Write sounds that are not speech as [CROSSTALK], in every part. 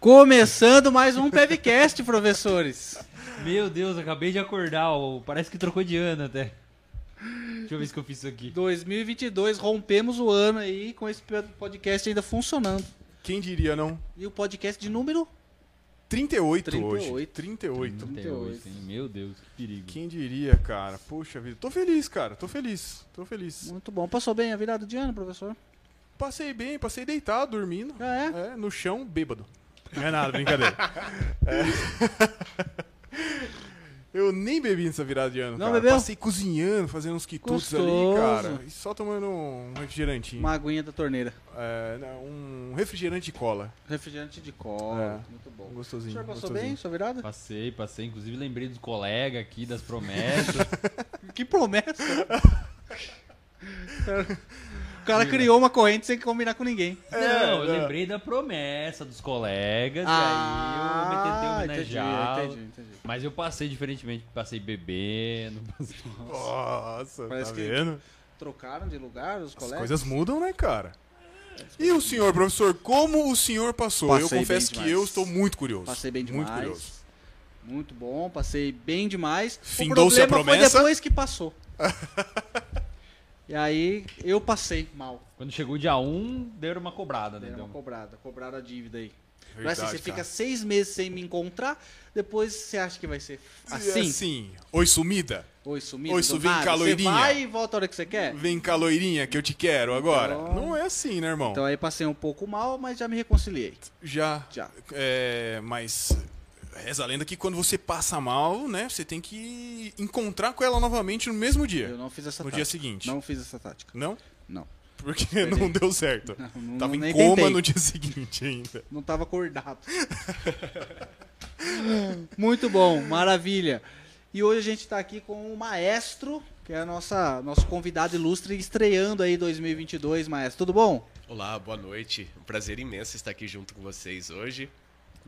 Começando mais um Pevcast, professores. Meu Deus, acabei de acordar. ó, Parece que trocou de ano até. Deixa eu ver se eu fiz isso aqui. 2022, rompemos o ano aí com esse podcast ainda funcionando. Quem diria, não? E o podcast de número 38, 38. hoje. 38. 38. hein? Meu Deus, que perigo. Quem diria, cara? Poxa vida. Tô feliz, cara. Tô feliz. Tô feliz. muito bom. Passou bem a virada de ano, professor? Passei bem, passei deitado, dormindo. Ah, é? É, no chão, bêbado. Não é nada, brincadeira. É. [LAUGHS] [LAUGHS] Eu nem bebi nessa virada de ano, Não cara. bebeu? Passei cozinhando, fazendo uns quitutes ali, Gostoso. cara. E só tomando um refrigerantinho. Uma aguinha da torneira. É, não, um refrigerante de cola. Refrigerante de cola. É. Muito bom. O gostosinho. senhor passou gostosinho. bem sua virada? Passei, passei. Inclusive lembrei dos colegas aqui, das promessas. [LAUGHS] Que promessa! [LAUGHS] o cara criou uma corrente sem combinar com ninguém. não, eu não. lembrei da promessa dos colegas. Ah, e aí eu me tentei entendi, homenagear. entendi, entendi. Mas eu passei diferentemente. Passei bebendo. [LAUGHS] passei- Nossa, Parece tá que- vendo? Trocaram de lugar os As colegas? coisas mudam, né, cara? E o senhor, professor, como o senhor passou? eu Passei confesso bem que eu estou muito curioso. Passei bem Muito demais. curioso. Muito bom, passei bem demais. Findou-se o a problema promessa? foi depois que passou. [LAUGHS] e aí eu passei mal. Quando chegou o dia 1, deram uma cobrada, né? Deram Deu uma um- cobrada, cobraram a dívida aí. Mas Verdade, assim, você fica cara. seis meses sem me encontrar, depois você acha que vai ser assim? Assim, oi sumida, Oi, sumido. Oi, do isso vem nada. cá, Você vai e volta a hora que você quer? vem cá loirinha que eu te quero agora. Então- Não é assim, né, irmão? Então aí passei um pouco mal, mas já me reconciliei. Já. Já. É, mas reza a lenda que quando você passa mal, né, você tem que encontrar com ela novamente no mesmo dia. Eu não fiz essa No tática. dia seguinte. Não fiz essa tática. Não? Não. Porque [LAUGHS] não deu certo. Não, não- Tava em nem coma tentei. no dia [LAUGHS] seguinte ainda. Não tava acordado. [LAUGHS] Muito bom, maravilha. E hoje a gente está aqui com o maestro, que é a nossa nosso convidado ilustre estreando aí 2022, maestro. Tudo bom? Olá, boa noite. Um prazer imenso estar aqui junto com vocês hoje,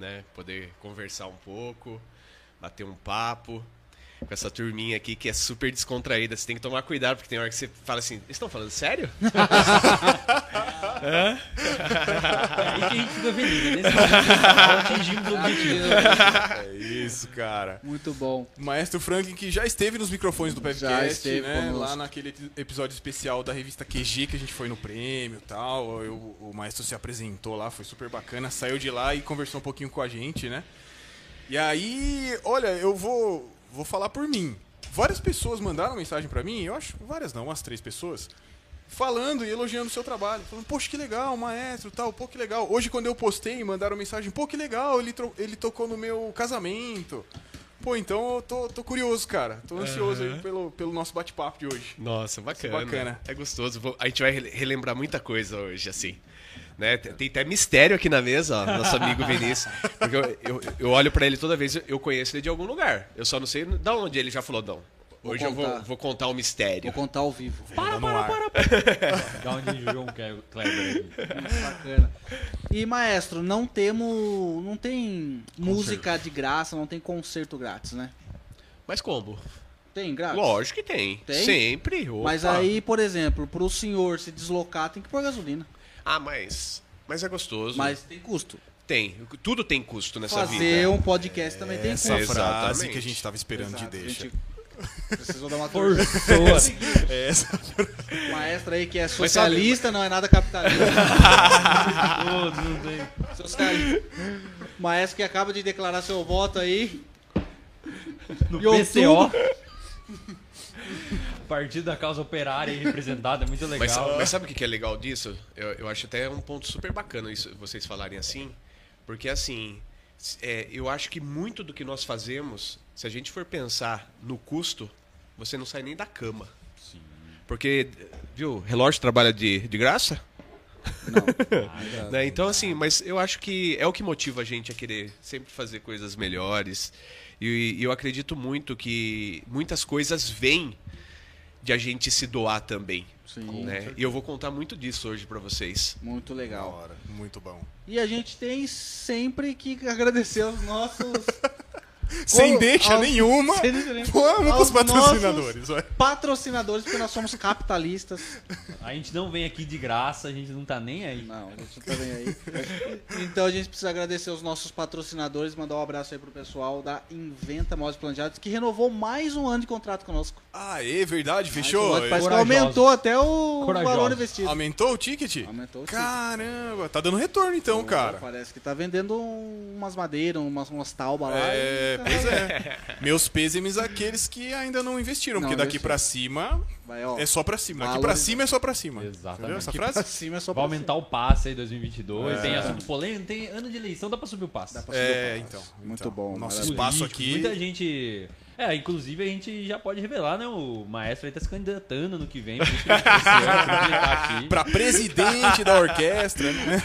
né? Poder conversar um pouco, bater um papo com essa turminha aqui que é super descontraída. Você tem que tomar cuidado porque tem hora que você fala assim: "Eles estão falando sério?" [LAUGHS] Aí que a gente fica feliz, né? Atingimos o objetivo. É isso, cara. Muito bom. O Maestro Franklin, que já esteve nos microfones do Já podcast, esteve né? conosco. Lá naquele episódio especial da revista QG, que a gente foi no prêmio e tal. Eu- o Maestro se apresentou lá, foi super bacana. Saiu de lá e conversou um pouquinho com a gente, né? E aí, olha, eu vou, vou falar por mim. Várias pessoas mandaram mensagem pra mim, eu acho, várias não, umas três pessoas, falando e elogiando o seu trabalho. Falando, poxa, que legal, maestro, tal, pô, que legal. Hoje, quando eu postei, mandaram mensagem, pô, que legal, ele, ele tocou no meu casamento. Pô, então eu tô, tô curioso, cara. Tô ansioso aí pelo, pelo nosso bate-papo de hoje. Nossa, bacana. bacana. É gostoso. A gente vai rele- relembrar muita coisa hoje, assim. Né? Tem até mistério aqui na mesa, ó, nosso amigo Vinícius. Porque eu, eu, eu olho pra ele toda vez, eu conheço ele de algum lugar. Eu só não sei da onde ele já falou, não. Vou Hoje eu vou, contar. vou contar o mistério. Vou contar ao vivo. Para, para, para, Da onde o João Kleber aqui. Bacana. E maestro, não temos, não tem música de graça, não tem concerto grátis, né? Mas como? Tem grátis? Lógico que tem. Tem? Sempre. opa. Mas aí, por exemplo, pro senhor se deslocar, tem que pôr gasolina. Ah, mas. Mas é gostoso. Mas tem custo. Tem. Tudo tem custo nessa Fazer vida. um podcast também tem Essa custo. frase Exatamente. que a gente tava esperando Exato, de a deixa. Precisou dar uma torcida. [LAUGHS] Essa O maestro aí que é socialista, não é nada capitalista. [LAUGHS] Todos. Socialista. Maestro que acaba de declarar seu voto aí. No E PCO. Partido da causa operária aí representada, é muito Mas, legal. mas sabe o que é legal disso? Eu, eu acho até um ponto super bacana isso, vocês falarem assim. Porque assim, é, eu acho que muito do que nós fazemos, se a gente for pensar no custo, você não sai nem da cama. Porque, viu, relógio trabalha de, de graça? [LAUGHS] Né? Então, assim, mas eu acho que é o que motiva a gente a querer sempre fazer coisas melhores. E, e eu acredito muito que muitas coisas vêm de a gente se doar também. Sim. Né? E eu vou contar muito disso hoje pra vocês. Muito legal. hora, muito bom. E a gente tem sempre que agradecer aos nossos [LAUGHS] Sem deixa aos- nenhuma. [LAUGHS] sem deixa nenhuma. Vamos Aos pros patrocinadores. Patrocinadores, porque nós somos capitalistas. A gente não vem aqui de graça, a gente não tá nem aí. Não, a gente não tá nem aí. Então a gente precisa agradecer os nossos patrocinadores, mandar um abraço aí pro pessoal da Inventa Móveis Planejados, que renovou mais um ano de contrato conosco. Ah, é verdade, fechou? Parece que aumentou até o Corajosos. valor investido. Aumentou o ticket? Aumentou o ticket. Caramba, tá dando retorno então, cara. Parece que tá vendendo umas madeiras, umas, umas taubas lá. É, pois é. [LAUGHS] Meus pêsames àqueles que ainda não investiram, Não porque daqui pra cima Vai, ó. é só pra cima. Daqui pra cima é só pra cima. Exatamente. Entendeu essa Aqui frase? pra cima é só Vai pra aumentar o passe aí 2022, É. tem assunto polêmico, tem ano de eleição, dá pra subir o passe. Dá pra subir É, o passe. então. Muito então, bom. Nosso maravilha. espaço aqui. Muita gente. É, inclusive a gente já pode revelar, né? O maestro aí tá se candidatando no que vem. Por isso que ele, tá aqui. Pra presidente da orquestra. né?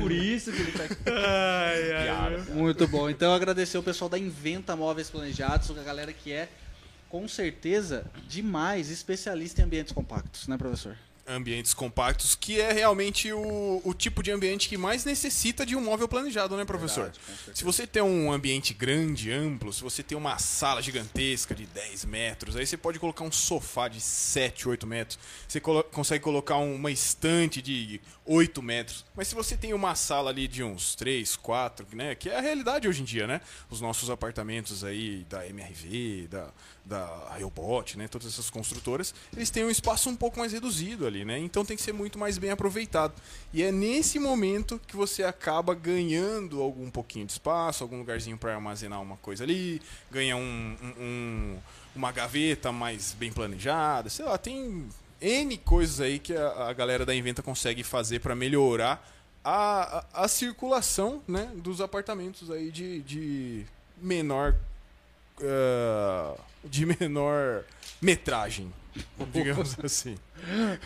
Por isso que ele tá aqui. Piada. Muito bom. Então agradecer o pessoal da Inventa Móveis Planejados, a galera que é, com certeza, demais especialista em ambientes compactos, né, professor? Ambientes compactos, que é realmente o, o tipo de ambiente que mais necessita de um móvel planejado, né, professor? Verdade. Se você tem um ambiente grande, amplo, se você tem uma sala gigantesca de 10 metros, aí você pode colocar um sofá de 7, 8 metros. Você colo- consegue colocar um- uma estante de 8 metros. Mas se você tem uma sala ali de uns 3, 4, né? Que é a realidade hoje em dia, né? Os nossos apartamentos aí da MRV, da, da Robot, né? Todas essas construtoras, eles têm um espaço um pouco mais reduzido ali, né? Então tem que ser muito mais bem aproveitado. E é nesse momento que você acaba ganhando algum pouquinho de espaço, algum lugarzinho para armazenar uma coisa ali, ganha um, um- um- uma gaveta mais bem planejada, sei lá, tem N coisas aí que a, a galera da Inventa consegue fazer para melhorar a, a, a circulação né, dos apartamentos aí de, de menor ah, de menor metragem, digamos assim.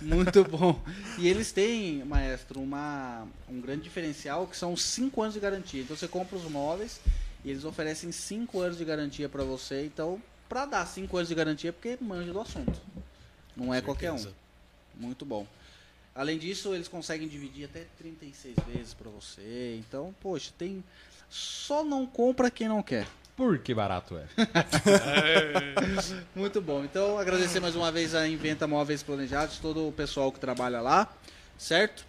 Muito bom. E eles têm, maestro, uma, um grande diferencial que são 5 anos de garantia. Então você compra os móveis e eles oferecem 5 anos de garantia para você. Então, para dar 5 anos de garantia, é porque manja do assunto. Não é qualquer um. Muito bom. Além disso, eles conseguem dividir até 36 vezes para você. Então, poxa, tem. Só não compra quem não quer. Por que barato é? [LAUGHS] Muito bom. Então, agradecer mais uma vez a Inventa Móveis Planejados, todo o pessoal que trabalha lá, certo?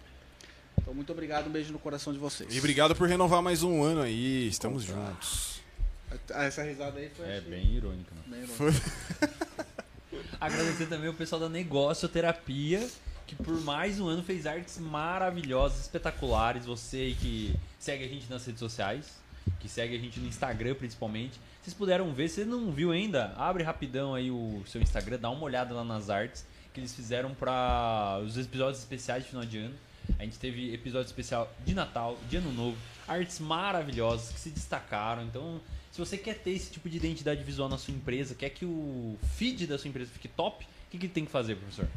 Então, muito obrigado, um beijo no coração de vocês. E obrigado por renovar mais um ano aí, estamos Opa. juntos. Ah, Essa risada aí foi. É bem irônico, né? bem irônica. [LAUGHS] Agradecer também o pessoal da Negocioterapia, que por mais um ano fez artes maravilhosas, espetaculares. Você que segue a gente nas redes sociais, que segue a gente no Instagram principalmente. Vocês puderam ver, se não viu ainda, abre rapidão aí o seu Instagram, dá uma olhada lá nas artes que eles fizeram para os episódios especiais de final de ano. A gente teve episódio especial de Natal, de Ano Novo, artes maravilhosas que se destacaram. Então, se você quer ter esse tipo de identidade visual na sua empresa, quer que o feed da sua empresa fique top, o que, que ele tem que fazer, professor?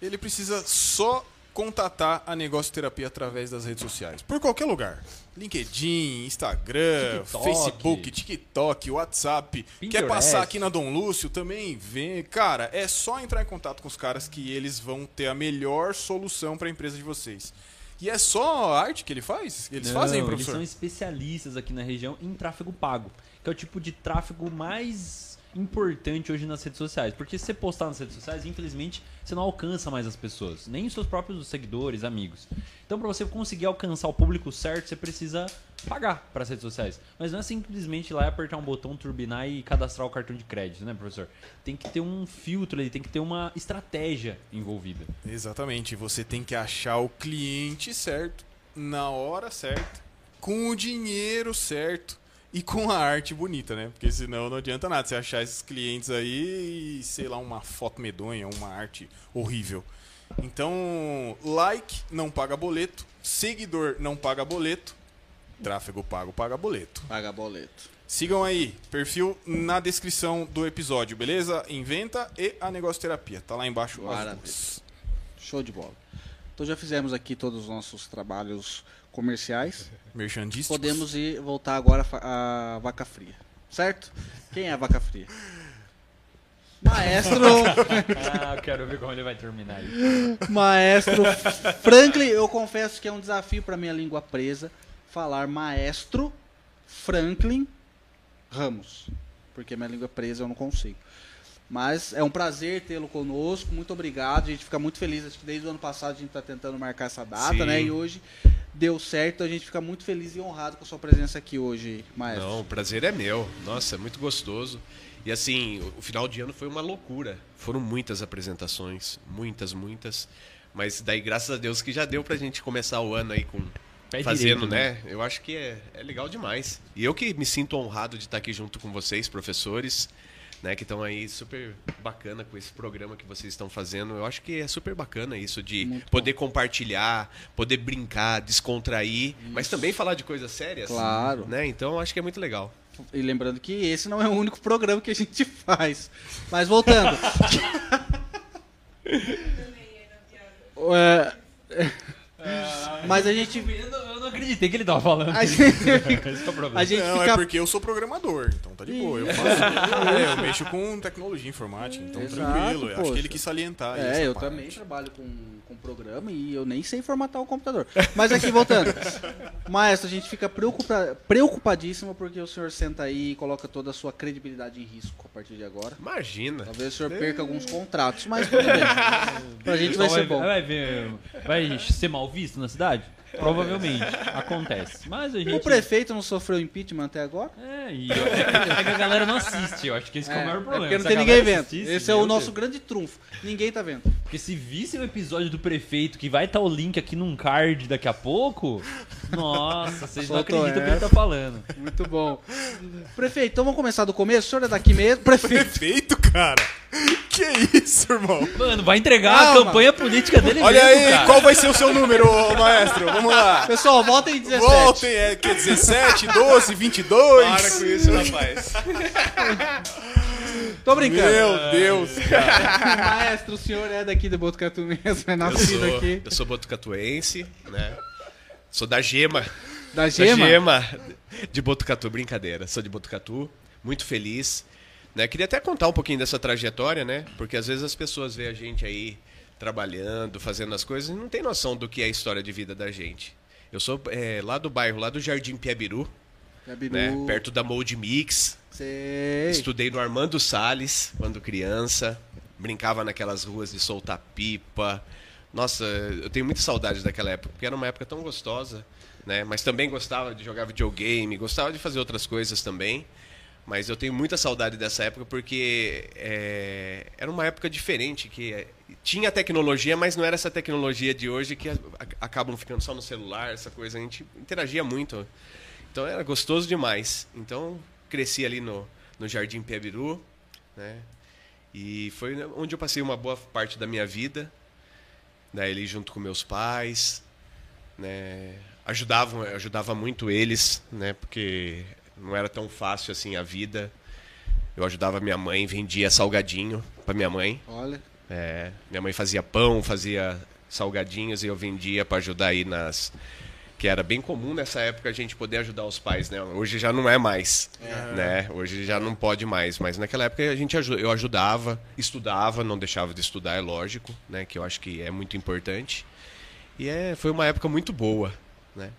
Ele precisa só contatar a Negócio Terapia através das redes sociais. Por qualquer lugar. LinkedIn, Instagram, TikTok. Facebook, TikTok, WhatsApp. Quer Pinterest. passar aqui na Dom Lúcio também? Vem. Cara, é só entrar em contato com os caras que eles vão ter a melhor solução para a empresa de vocês. E é só a arte que ele faz? Eles Não, fazem, Eles professor? são especialistas aqui na região em tráfego pago, que é o tipo de tráfego mais importante hoje nas redes sociais. Porque se você postar nas redes sociais, infelizmente, você não alcança mais as pessoas, nem os seus próprios seguidores, amigos. Então, para você conseguir alcançar o público certo, você precisa pagar para as redes sociais. Mas não é simplesmente ir lá e apertar um botão, turbinar e cadastrar o cartão de crédito, né, professor? Tem que ter um filtro ali, tem que ter uma estratégia envolvida. Exatamente. Você tem que achar o cliente certo, na hora certa, com o dinheiro certo e com a arte bonita, né? Porque senão não adianta nada você achar esses clientes aí e, sei lá, uma foto medonha, uma arte horrível. Então, like não paga boleto, seguidor não paga boleto, tráfego pago paga boleto. Paga boleto. Sigam aí, perfil na descrição do episódio, beleza? Inventa e a Negócio Terapia. Tá lá embaixo. Show de bola. Então já fizemos aqui todos os nossos trabalhos comerciais. Merchandísticos. Podemos ir voltar agora à vaca fria. Certo? Quem é a vaca fria? [LAUGHS] Maestro, [LAUGHS] Ah, eu quero ver como ele vai terminar aí. maestro Franklin, eu confesso que é um desafio para minha língua presa falar maestro Franklin Ramos. Porque minha língua é presa, eu não consigo. Mas é um prazer tê-lo conosco. Muito obrigado. A gente fica muito feliz. Acho que desde o ano passado a gente está tentando marcar essa data, Sim. né? E hoje deu certo. A gente fica muito feliz e honrado com a sua presença aqui hoje, maestro. Não, o prazer é meu. Nossa, é muito gostoso. E assim, o- final de ano foi uma loucura. Foram muitas apresentações, muitas, muitas. Mas daí, graças a Deus, que já deu pra gente começar o ano aí com Pé fazendo, direito, né? Eu acho que é, é legal demais. E eu que me sinto honrado de estar aqui junto com vocês, professores, né? Que estão aí super bacana com esse programa que vocês estão fazendo. Eu acho que é super bacana isso de Muito poder compartilhar, poder brincar, descontrair, mas também falar de coisas sérias. Claro. Né? Então, eu acho que é muito legal. E lembrando que esse não é o único programa que a gente [LAUGHS] faz. Mas voltando. [LAUGHS] É, Mas a gente. Eu não, eu não acreditei que ele tava falando. A gente, [LAUGHS] Esse é o problema. a gente Não, fica é porque eu sou programador, então tá de boa. Eu, faço, é, eu mexo com tecnologia informática, então Exato, tranquilo. Eu Acho poxa. que ele quis salientar É, essa eu parte. também trabalho com, com programa e eu nem sei formatar o computador. Mas aqui, voltando. [LAUGHS] Maestro, a gente fica preocupa, preocupadíssimo porque o senhor senta aí e coloca toda a sua credibilidade em risco a partir de agora. Imagina. Talvez o senhor perca alguns contratos, mas tudo bem. [LAUGHS] Pra gente vai Só ser bom. Vai, ver- vai ser mal visto na cidade? Provavelmente. Acontece. Mas a gente. O prefeito não sofreu impeachment até agora? É, e eu- é que a galera não assiste. Eu acho que esse que é, o maior problema. porque não tem ninguém vendo. Esse é o nosso Deus. grande trunfo. Ninguém tá vendo. Porque se visse o episódio do prefeito, que vai estar o link aqui num card daqui a pouco, nossa, vocês não Soltou acreditam o que ele tá falando. Muito bom. Prefeito, então vamos começar do começo. O senhor é daqui mesmo? Prefeito. Prefeito, cara. Que isso, irmão? Mano, vai entregar Calma. a campanha política dele Olha mesmo, aí, cara. qual vai ser o seu número, ô, maestro? Vamos lá. Pessoal, voltem em 17. Voltem, é que é 17, 12, 22. Para com isso, rapaz. [LAUGHS] Tô brincando. Meu Deus, cara. Maestro, o senhor é daqui do Botucatu mesmo, é Eu nascido sou, aqui. eu sou botucatuense, né? Sou da Gema. Da Da Gema? Gema de Botucatu, brincadeira. Sou de Botucatu, muito feliz. Né? Queria até contar um pouquinho dessa trajetória, né? Porque às vezes as pessoas veem a gente aí trabalhando, fazendo as coisas e não tem noção do que é a história de vida da gente. Eu sou é, lá do bairro, lá do Jardim Piabiru, Gabiru. né? Perto da Mold Mix. Sei. Estudei no Armando Salles quando criança. Brincava naquelas ruas de soltar pipa. Nossa, eu tenho muita saudade daquela época, porque era uma época tão gostosa, né? Mas também gostava de jogar videogame, gostava de fazer outras coisas também. Mas eu tenho muita saudade dessa época porque é, era uma época diferente, que é, tinha tecnologia, mas não era essa tecnologia de hoje que a- a- acabam ficando só no celular, essa coisa. A gente interagia muito. Então era gostoso demais. Então cresci ali no, no Jardim Piabiru, né? E foi onde eu passei uma boa parte da minha vida. Daí ali junto com meus pais, né? Ajudavam, ajudava muito eles, né? Porque não era tão fácil assim a vida. Eu ajudava minha mãe, vendia salgadinho para minha mãe. Olha. É, minha mãe fazia pão, fazia salgadinhos e eu vendia para ajudar aí nas que era bem comum nessa época a gente poder ajudar os pais, né? Hoje já não é mais, né? Hoje já não pode mais, mas naquela época a gente eu ajudava, estudava, não deixava de estudar, é lógico, né? Que eu acho que é muito importante. E é, foi uma época muito boa, né?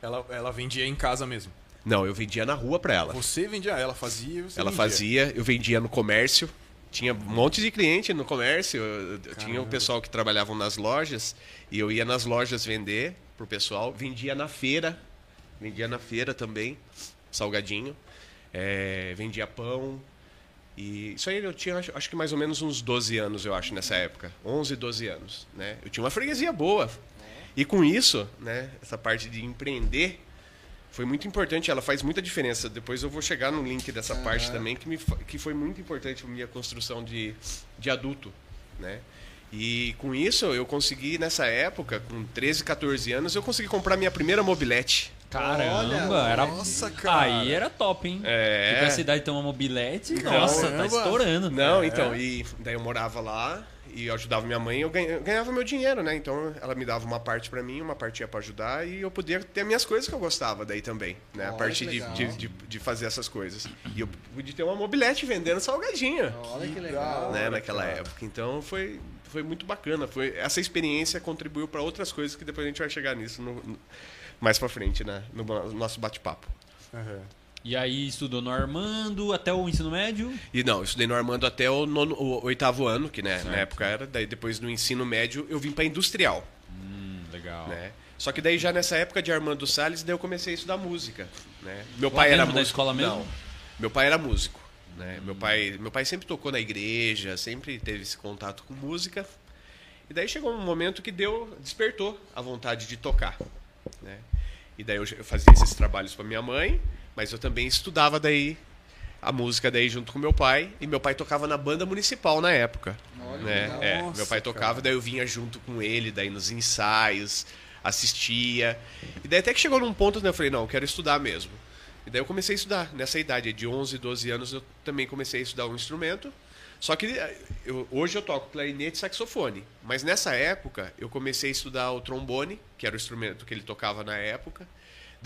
Ela, ela vendia em casa mesmo. Não, eu vendia na rua para ela. Você vendia, ela fazia, você Ela vendia. fazia, eu vendia no comércio. Tinha um monte de cliente no comércio. Tinha o pessoal que trabalhavam nas lojas. E eu ia nas lojas vender pro pessoal. Vendia na feira. Vendia na feira também. Salgadinho. É, vendia pão. E isso aí eu tinha, acho, acho que mais ou menos uns 12 anos, eu acho, nessa época. 11, 12 anos. Né? Eu tinha uma freguesia boa. E com isso, né, essa parte de empreender, foi muito importante, ela faz muita diferença. Depois eu vou chegar no link dessa parte também, que, me, que foi muito importante para minha construção de, de adulto, né? E com isso eu consegui, nessa época, com 13, 14 anos, eu consegui comprar minha primeira mobilete. Caramba, Olha, era. nossa, cara. Aí era top, hein? É. E pra cidade ter uma mobilete, nossa, tá Caramba. estourando. Não, então, e daí eu morava lá e eu ajudava minha mãe, eu ganha- eu ganhava meu dinheiro, né? Então ela me dava uma parte pra mim, uma parte ia pra ajudar e eu podia ter minhas coisas que eu gostava daí também, né? A que de, de, de, de fazer essas coisas. E eu pude ter uma mobilete vendendo salgadinho. Olha que legal. né, naquela época. Então foi, foi muito bacana. Foi, essa experiência contribuiu para outras coisas que depois a gente vai chegar nisso no- no- mais para frente, né, no no nosso bate-papo. Aham. E aí estudou no Armando até o ensino médio? E não, eu estudei no Armando até o, nono- o oitavo ano, que né, na época era. Daí depois no ensino médio eu vim para industrial. Hum, legal. né? Só que daí já nessa época de Armando Salles, daí eu comecei a estudar música, né? Meu Lá pai era dentro da músico. escola mesmo? Não. Meu pai era músico, né? Meu pai, meu pai sempre tocou na igreja, sempre teve esse contato com música. E daí chegou um momento que deu, despertou a vontade de tocar, né? E daí eu, eu fazia esses trabalhos para minha mãe, mas eu também estudava daí a música daí junto com meu pai, e meu pai tocava na banda municipal na época. Olha, né? É, Nossa, meu pai tocava, daí eu vinha junto com ele, daí nos ensaios, assistia. E daí até que chegou num ponto, né, eu falei, não, eu quero estudar mesmo. E daí eu comecei a estudar. Nessa idade de 11, 12 anos, eu também comecei a estudar um instrumento. Só que eh, eu- hoje eu toco clarinete e saxofone. Mas nessa época, eu comecei a estudar o trombone, que era o instrumento que ele tocava na época.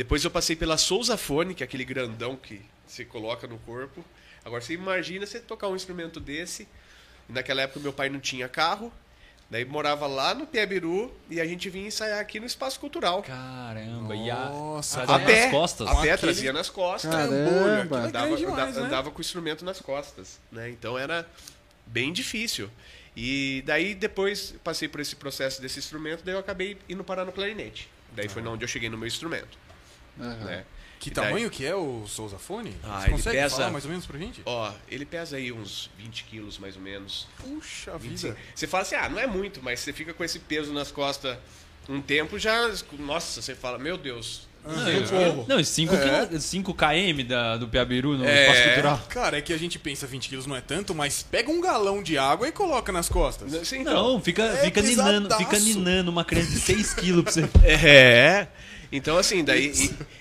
Depois eu passei pela sousafone, que é aquele grandão que você coloca no corpo. Agora você imagina você tocar um instrumento desse. E naquela época meu pai não tinha carro. Daí morava lá no Piabiru e a gente vinha ensaiar aqui no Espaço Cultural. Caramba, e a, Nossa, trazia A pé, nas costas. a pé Aquele trazia nas costas. Caramba. É Andava, demais, né? andava com o instrumento nas costas, né? Então era bem difícil. E daí depois passei por esse processo desse instrumento, daí eu acabei indo parar no clarinete. Daí foi onde eu cheguei no meu instrumento, Aham. né? Que E daí- tamanho que é o Sousafone? Ah, Você ele consegue pesa- falar mais ou menos pra gente? Ó, ele pesa aí uns 20 quilos mais ou menos. Puxa 25. vida. Você fala assim, ah, não é muito, mas você fica com esse peso nas costas um tempo já. Nossa, você fala, meu Deus. Não, e- não, 5 É. 5 km da, do Piabiru no É. Espaço Cultural. Cara, é que a gente pensa 20 quilos não é tanto, mas pega um galão de água e coloca nas costas. Assim, então, Não, fica, É fica, ninando, fica ninando uma criança de 6 quilos pra você. [LAUGHS] É. Então, assim, daí.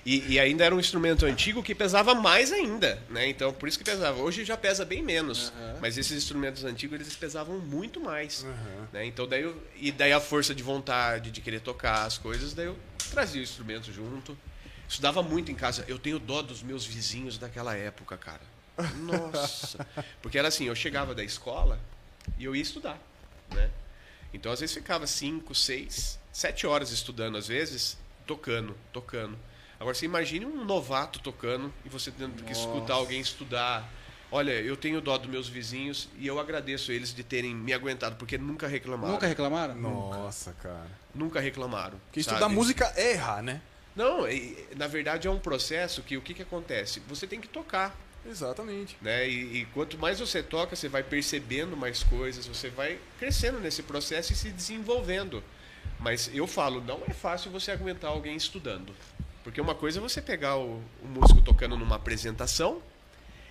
E, e- e ainda era um instrumento antigo que pesava mais ainda, né? Então, por isso que pesava. Hoje já pesa bem menos. Mas esses instrumentos antigos, eles pesavam muito mais. Né? Então, daí eu, E daí a força de vontade, de querer tocar as coisas, daí eu trazia o instrumento junto. Estudava muito em casa. Eu tenho dó dos meus vizinhos daquela época, cara. Nossa. [LAUGHS] Porque era assim, eu chegava da escola e eu ia estudar, né? Então, às vezes, ficava cinco, seis, sete horas estudando, às vezes, tocando, tocando. Agora, você imagine um novato tocando e você tendo que escutar alguém estudar. Olha, eu tenho dó dos meus vizinhos e eu agradeço eles de terem me aguentado, porque nunca reclamaram. Nunca reclamaram? Nossa, cara. Nunca reclamaram. Porque sabe? estudar música é errar, né? Não, e- na verdade é um processo que o que, que acontece? Você tem que tocar. Exatamente. né? E, e quanto mais você toca, você vai percebendo mais coisas, você vai crescendo nesse processo e se desenvolvendo. Mas eu falo, não é fácil você aguentar alguém estudando. Porque uma coisa é você pegar o, o músico tocando numa apresentação,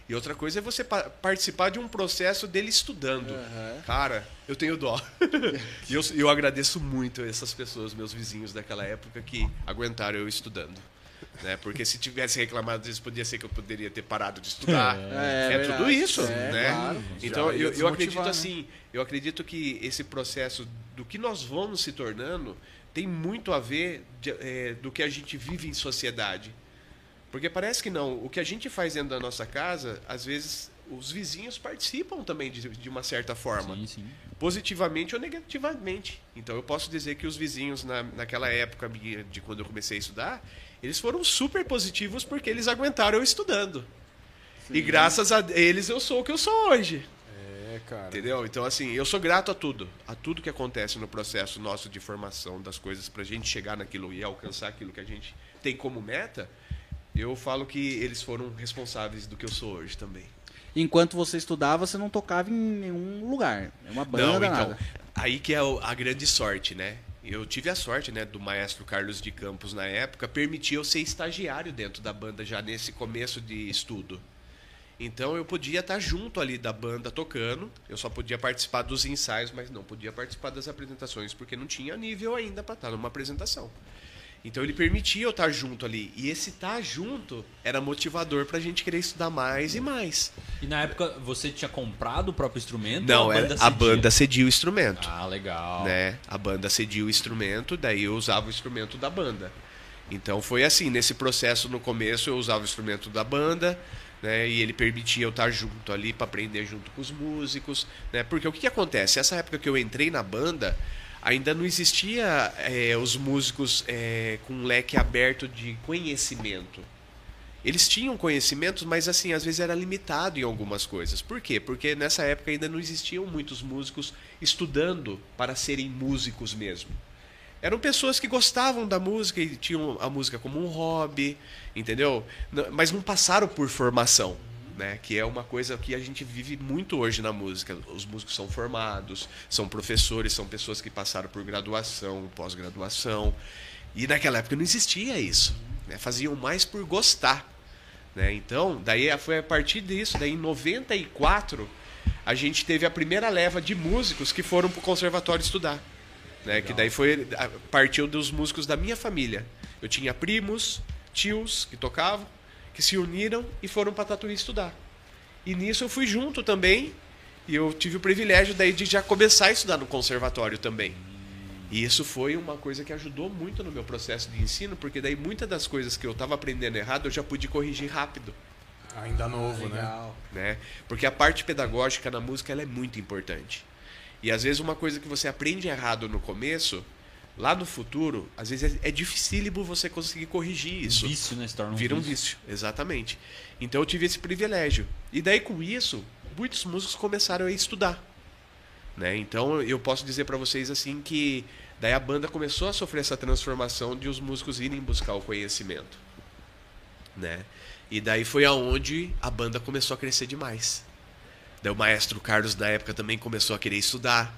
e outra coisa é você pa- participar de um processo dele estudando. Aham. Cara, eu tenho dó. [LAUGHS] e eu, eu agradeço muito essas pessoas, meus vizinhos daquela época, que aguentaram eu estudando. Né? Porque se tivesse reclamado disso, podia ser que eu poderia ter parado de estudar. É, É, verdade. tudo isso, É, né? claro. Então eu, eu acredito né? assim, eu acredito que esse processo do que nós vamos se tornando tem muito a ver de- é, do que a gente vive em sociedade. Porque parece que não. O que a gente faz dentro da nossa casa, às vezes os vizinhos participam também de, de uma certa forma Sim, sim. positivamente ou negativamente. Então eu posso dizer que os vizinhos na, naquela época minha, de quando eu comecei a estudar, eles foram super positivos porque eles aguentaram eu estudando. E graças a eles eu sou o que eu sou hoje. É, cara. Entendeu? Então, assim, eu sou grato a tudo. A tudo que acontece no processo nosso de formação das coisas pra gente chegar naquilo e alcançar aquilo que a gente tem como meta. Eu falo que eles foram responsáveis do que eu sou hoje também. Enquanto você estudava, você não tocava em nenhum lugar. É uma banda Não, nada. então, aí que é a grande sorte, né? Eu tive a sorte, né, do maestro Carlos de Campos na época, permitir eu ser estagiário dentro da banda já nesse começo de estudo. Então eu podia estar junto ali da banda tocando, eu só podia participar dos ensaios, mas não podia participar das apresentações porque não tinha nível ainda para estar numa apresentação. Então ele permitia eu estar junto ali. E esse estar junto era motivador pra gente querer estudar mais e mais. E na época você tinha comprado o próprio instrumento? Não, a era, banda a cedia? banda cedia o instrumento. Ah, legal. né? A banda cedia o instrumento, daí eu usava o instrumento da banda. Então foi assim, nesse processo no começo eu usava o instrumento da banda, né? E ele permitia eu estar junto ali para aprender junto com os músicos, né? Porque o que, que acontece? Essa época que eu entrei na banda, ainda não existia eh, os músicos eh, com um leque aberto de conhecimento. eles tinham conhecimentos, mas assim, às vezes era limitado em algumas coisas. Por quê? Porque nessa época ainda não existiam muitos músicos estudando para serem músicos mesmo. Eram pessoas que gostavam da música e tinham a música como um hobby, entendeu? Mas não passaram por formação, né? Que é uma coisa que a gente vive muito hoje na música. Os músicos são formados, são professores, são pessoas que passaram por graduação, pós-graduação. E naquela época não existia isso. Né? Faziam mais por gostar. Né? Então, daí foi a partir disso, daí em 94, a gente teve a primeira leva de músicos que foram para o conservatório estudar. Né? Que daí foi partiu dos músicos da minha família. Eu tinha primos, tios que tocavam, que se uniram e foram para Tatuí estudar. E nisso eu fui junto também, e eu tive o privilégio daí de já começar a estudar no conservatório também. E isso foi uma coisa que ajudou muito no meu processo de ensino, porque daí muitas das coisas que eu estava aprendendo errado eu já pude corrigir rápido, Ainda novo, né? Legal. né? Porque a parte pedagógica na música ela é muito importante. E às vezes uma coisa que você aprende errado no começo, lá no futuro, às vezes é, é dificílimo você conseguir corrigir isso. Vício, né? Se torna um Vira um vício. vício, exatamente. Então eu tive esse privilégio. E daí com isso, muitos músicos começaram a estudar. Né? Então eu posso dizer para vocês assim que daí a banda começou a sofrer essa transformação de os músicos irem buscar o conhecimento. Né? E daí foi aonde a banda começou a crescer demais. Daí o maestro Carlos na época também começou a querer estudar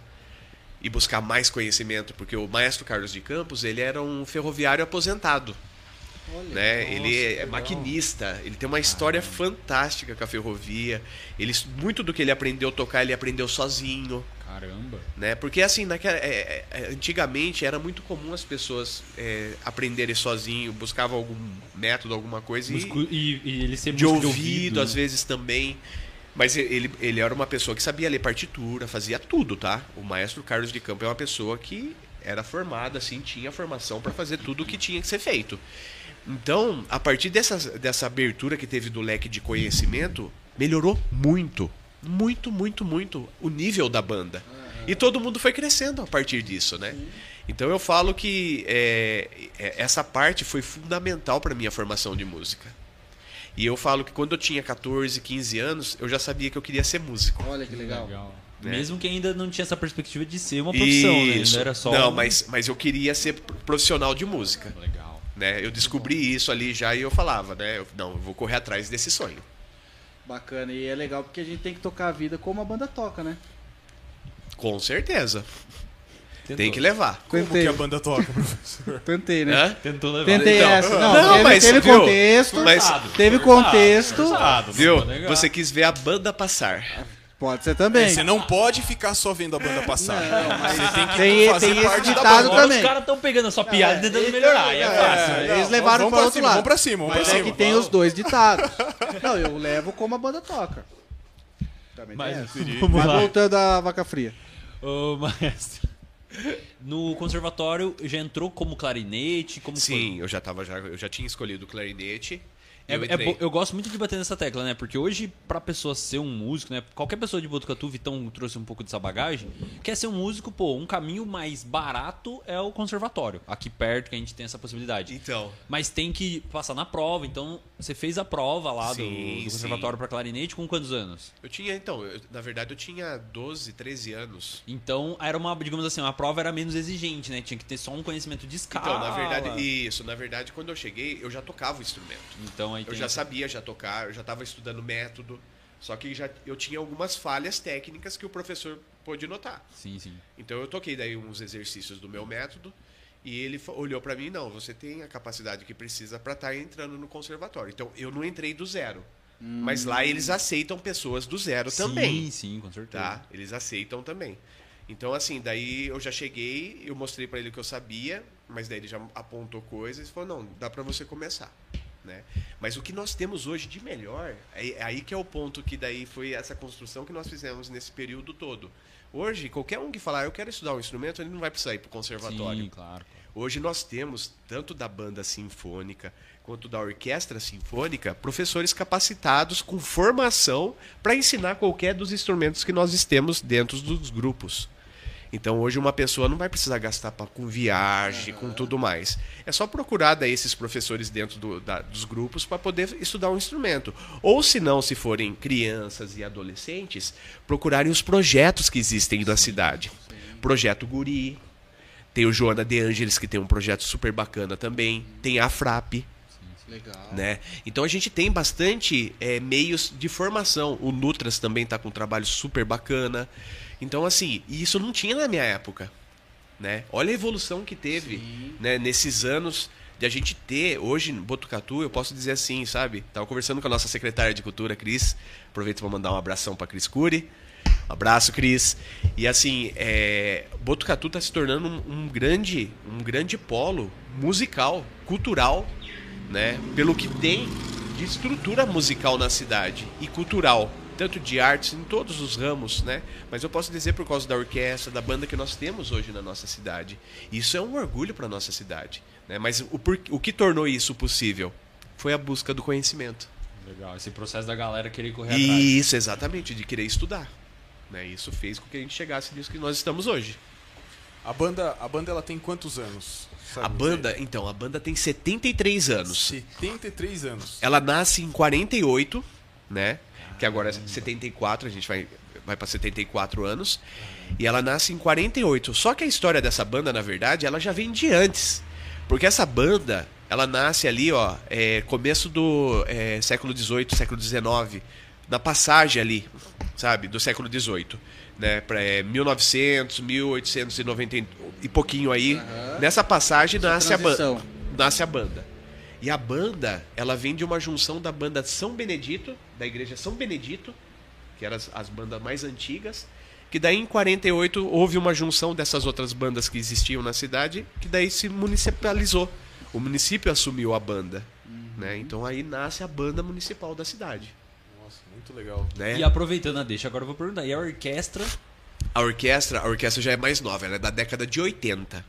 e buscar mais conhecimento, porque o maestro Carlos de Campos, ele era um ferroviário aposentado Olha, né? nossa, ele é maquinista, ele tem uma história fantástica com a ferrovia. Ele muito do que ele aprendeu a tocar, ele aprendeu sozinho, Caramba. né? Porque assim, naquela, é, é, antigamente era muito comum as pessoas é, aprenderem sozinho, buscavam algum método, alguma coisa e e, ele ser de ouvido, às né? vezes também. Mas ele, ele era uma pessoa que sabia ler partitura, fazia tudo, tá? O maestro Carlos de Campo é uma pessoa que era formada, assim, tinha formação para fazer tudo o que tinha que ser feito. Então, a partir dessa, dessa abertura que teve do leque de conhecimento, melhorou muito. Muito, muito, muito o nível da banda. E todo mundo foi crescendo a partir disso, né? Então eu falo que é, é, essa parte foi fundamental para minha formação de música. E eu falo que quando eu tinha 14, 15 anos, eu já sabia que eu queria ser músico. Olha que legal. Legal. Né? Mesmo que ainda não tinha essa perspectiva de ser uma profissão, né? Ainda era só. Não, um- mas, mas eu queria ser profissional de música. Legal. Né? Eu descobri isso ali já e eu falava, né? Eu, não, eu vou correr atrás desse sonho. Bacana. E é legal porque a gente tem que tocar a vida como a banda toca, né? Com certeza. Tentou. Tem que levar. Como Tentei. que a banda toca, professor? [LAUGHS] Tentei, né? Hã? Tentou levar. Tentei Então. essa. Não, Não, teve, mas, teve viu? contexto. Mas- teve forçado, contexto. forçado, não Viu? Você quis ver a banda passar. Pode ser também. Você não pode ficar só vendo a banda passar. Você tem que Tem- fazer tem esse parte da ditado banda. Também. os caras estão pegando a sua piada e tentando então, melhorar. É é, fácil. é, eles levaram vamos para pra outro cima, lado. vamos pra cima, vamos Mas pra é cima. que tem os dois ditados. [LAUGHS] Não, eu levo como a banda toca. Também tem Mas essa. vamos Mas lá. voltando à vaca fria. Ô, maestro. No conservatório já entrou como clarinete? Como Sim, eu já tava já, eu já tinha escolhido o clarinete. É, eu é eu gosto muito de bater nessa tecla, né? Porque hoje, pra pessoa ser um músico, né? Qualquer pessoa de Botucatu, Vitão trouxe um pouco dessa bagagem, quer ser um músico, pô, um caminho mais barato é o conservatório. Aqui perto que a gente tem essa possibilidade. Então, Mas tem que passar na prova, então você fez a prova lá do- Sim, do, sim. conservatório pra clarinete com quantos anos? eu tinha, então, eu- na verdade eu tinha 12, 13 anos. Então era uma, digamos assim, a prova era menos exigente, né? Tinha que ter só um conhecimento de escala. Então, na verdade, isso, na verdade, quando eu cheguei, eu já tocava o instrumento. Então aí Eu já essa- sabia já tocar, eu já estava estudando método, só que já eu tinha algumas falhas técnicas que o professor pôde notar. Sim, sim. Então eu toquei daí uns exercícios do meu método e ele olhou para mim, não, você tem a capacidade que precisa para estar entrando no conservatório. Então eu não entrei do zero. Mas lá eles aceitam pessoas do zero também. Sim, sim, com certeza. Tá? Eles aceitam também. Então, assim, daí eu já cheguei, eu mostrei pra ele o que eu sabia, mas daí ele já apontou coisas e falou: não, dá pra você começar. Né? Mas o que nós temos hoje de melhor, é é aí que é o ponto que daí foi essa construção que nós fizemos nesse período todo. Hoje, qualquer um que falar, eu quero estudar um instrumento, ele não vai precisar ir pro conservatório. Sim, claro. Hoje nós temos, tanto da banda sinfônica quanto da orquestra sinfônica, professores capacitados com formação para ensinar qualquer dos instrumentos que nós temos dentro dos grupos. Então hoje uma pessoa não vai precisar gastar pra, com viagem, com tudo mais. É só procurar daí esses professores dentro do- da- dos grupos para poder estudar um instrumento. Ou se não, se forem crianças e adolescentes, procurarem os projetos que existem na cidade. Projeto Guri, tem o Joana De Angelis que tem um projeto super bacana também, tem a FRAP, Legal. né? Então a gente tem bastante é, meios de formação. O Nutras também está com um trabalho super bacana. Então assim, isso não tinha na minha época, né? Olha a evolução que teve, Sim. né? Nesses anos de a gente ter hoje no Botucatu, eu posso dizer assim, sabe? Tava conversando com a nossa secretária de cultura, Cris. Aproveito para mandar um abração para Cris Cury. Um abraço, Cris. E assim, é, Botucatu está se tornando um, um grande, um grande polo musical, cultural, né? Pelo que tem de estrutura musical na cidade e cultural, tanto de artes em todos os ramos, né? Mas eu posso dizer por causa da orquestra, da banda que nós temos hoje na nossa cidade. Isso é um orgulho para nossa cidade, né? Mas o, por- o que tornou isso possível foi a busca do conhecimento. Legal, esse processo da galera querer correr atrás. Isso, exatamente, de querer estudar. Né? Isso fez com que a gente chegasse nisso que nós estamos hoje. A banda, a banda ela tem quantos anos? Sabe A banda, então, a banda tem 73 anos. 73 anos. Ela nasce em 48, né? Que agora é 74, a gente vai, vai para 74 anos. E ela nasce em 48. Só que a história dessa banda, na verdade, ela já vem de antes. Porque essa banda, ela nasce ali, ó, é, começo do é, século XVIII, século XIX. Na passagem ali, sabe, do século XVIII. Né, pra, é, 1900, 1890 e- pouquinho aí. Aham. Nessa passagem Essa nasce a banda nasce a banda. E a banda, ela vem de uma junção da banda São Benedito, da igreja São Benedito, que eram as, as bandas mais antigas, que daí em 48 houve uma junção dessas outras bandas que existiam na cidade, que daí se municipalizou. O município assumiu a banda, né? Então aí nasce a banda municipal da cidade, muito legal. né? E aproveitando a deixa, agora eu vou perguntar. E a orquestra? A orquestra, a orquestra já é mais nova, ela é da década de 80.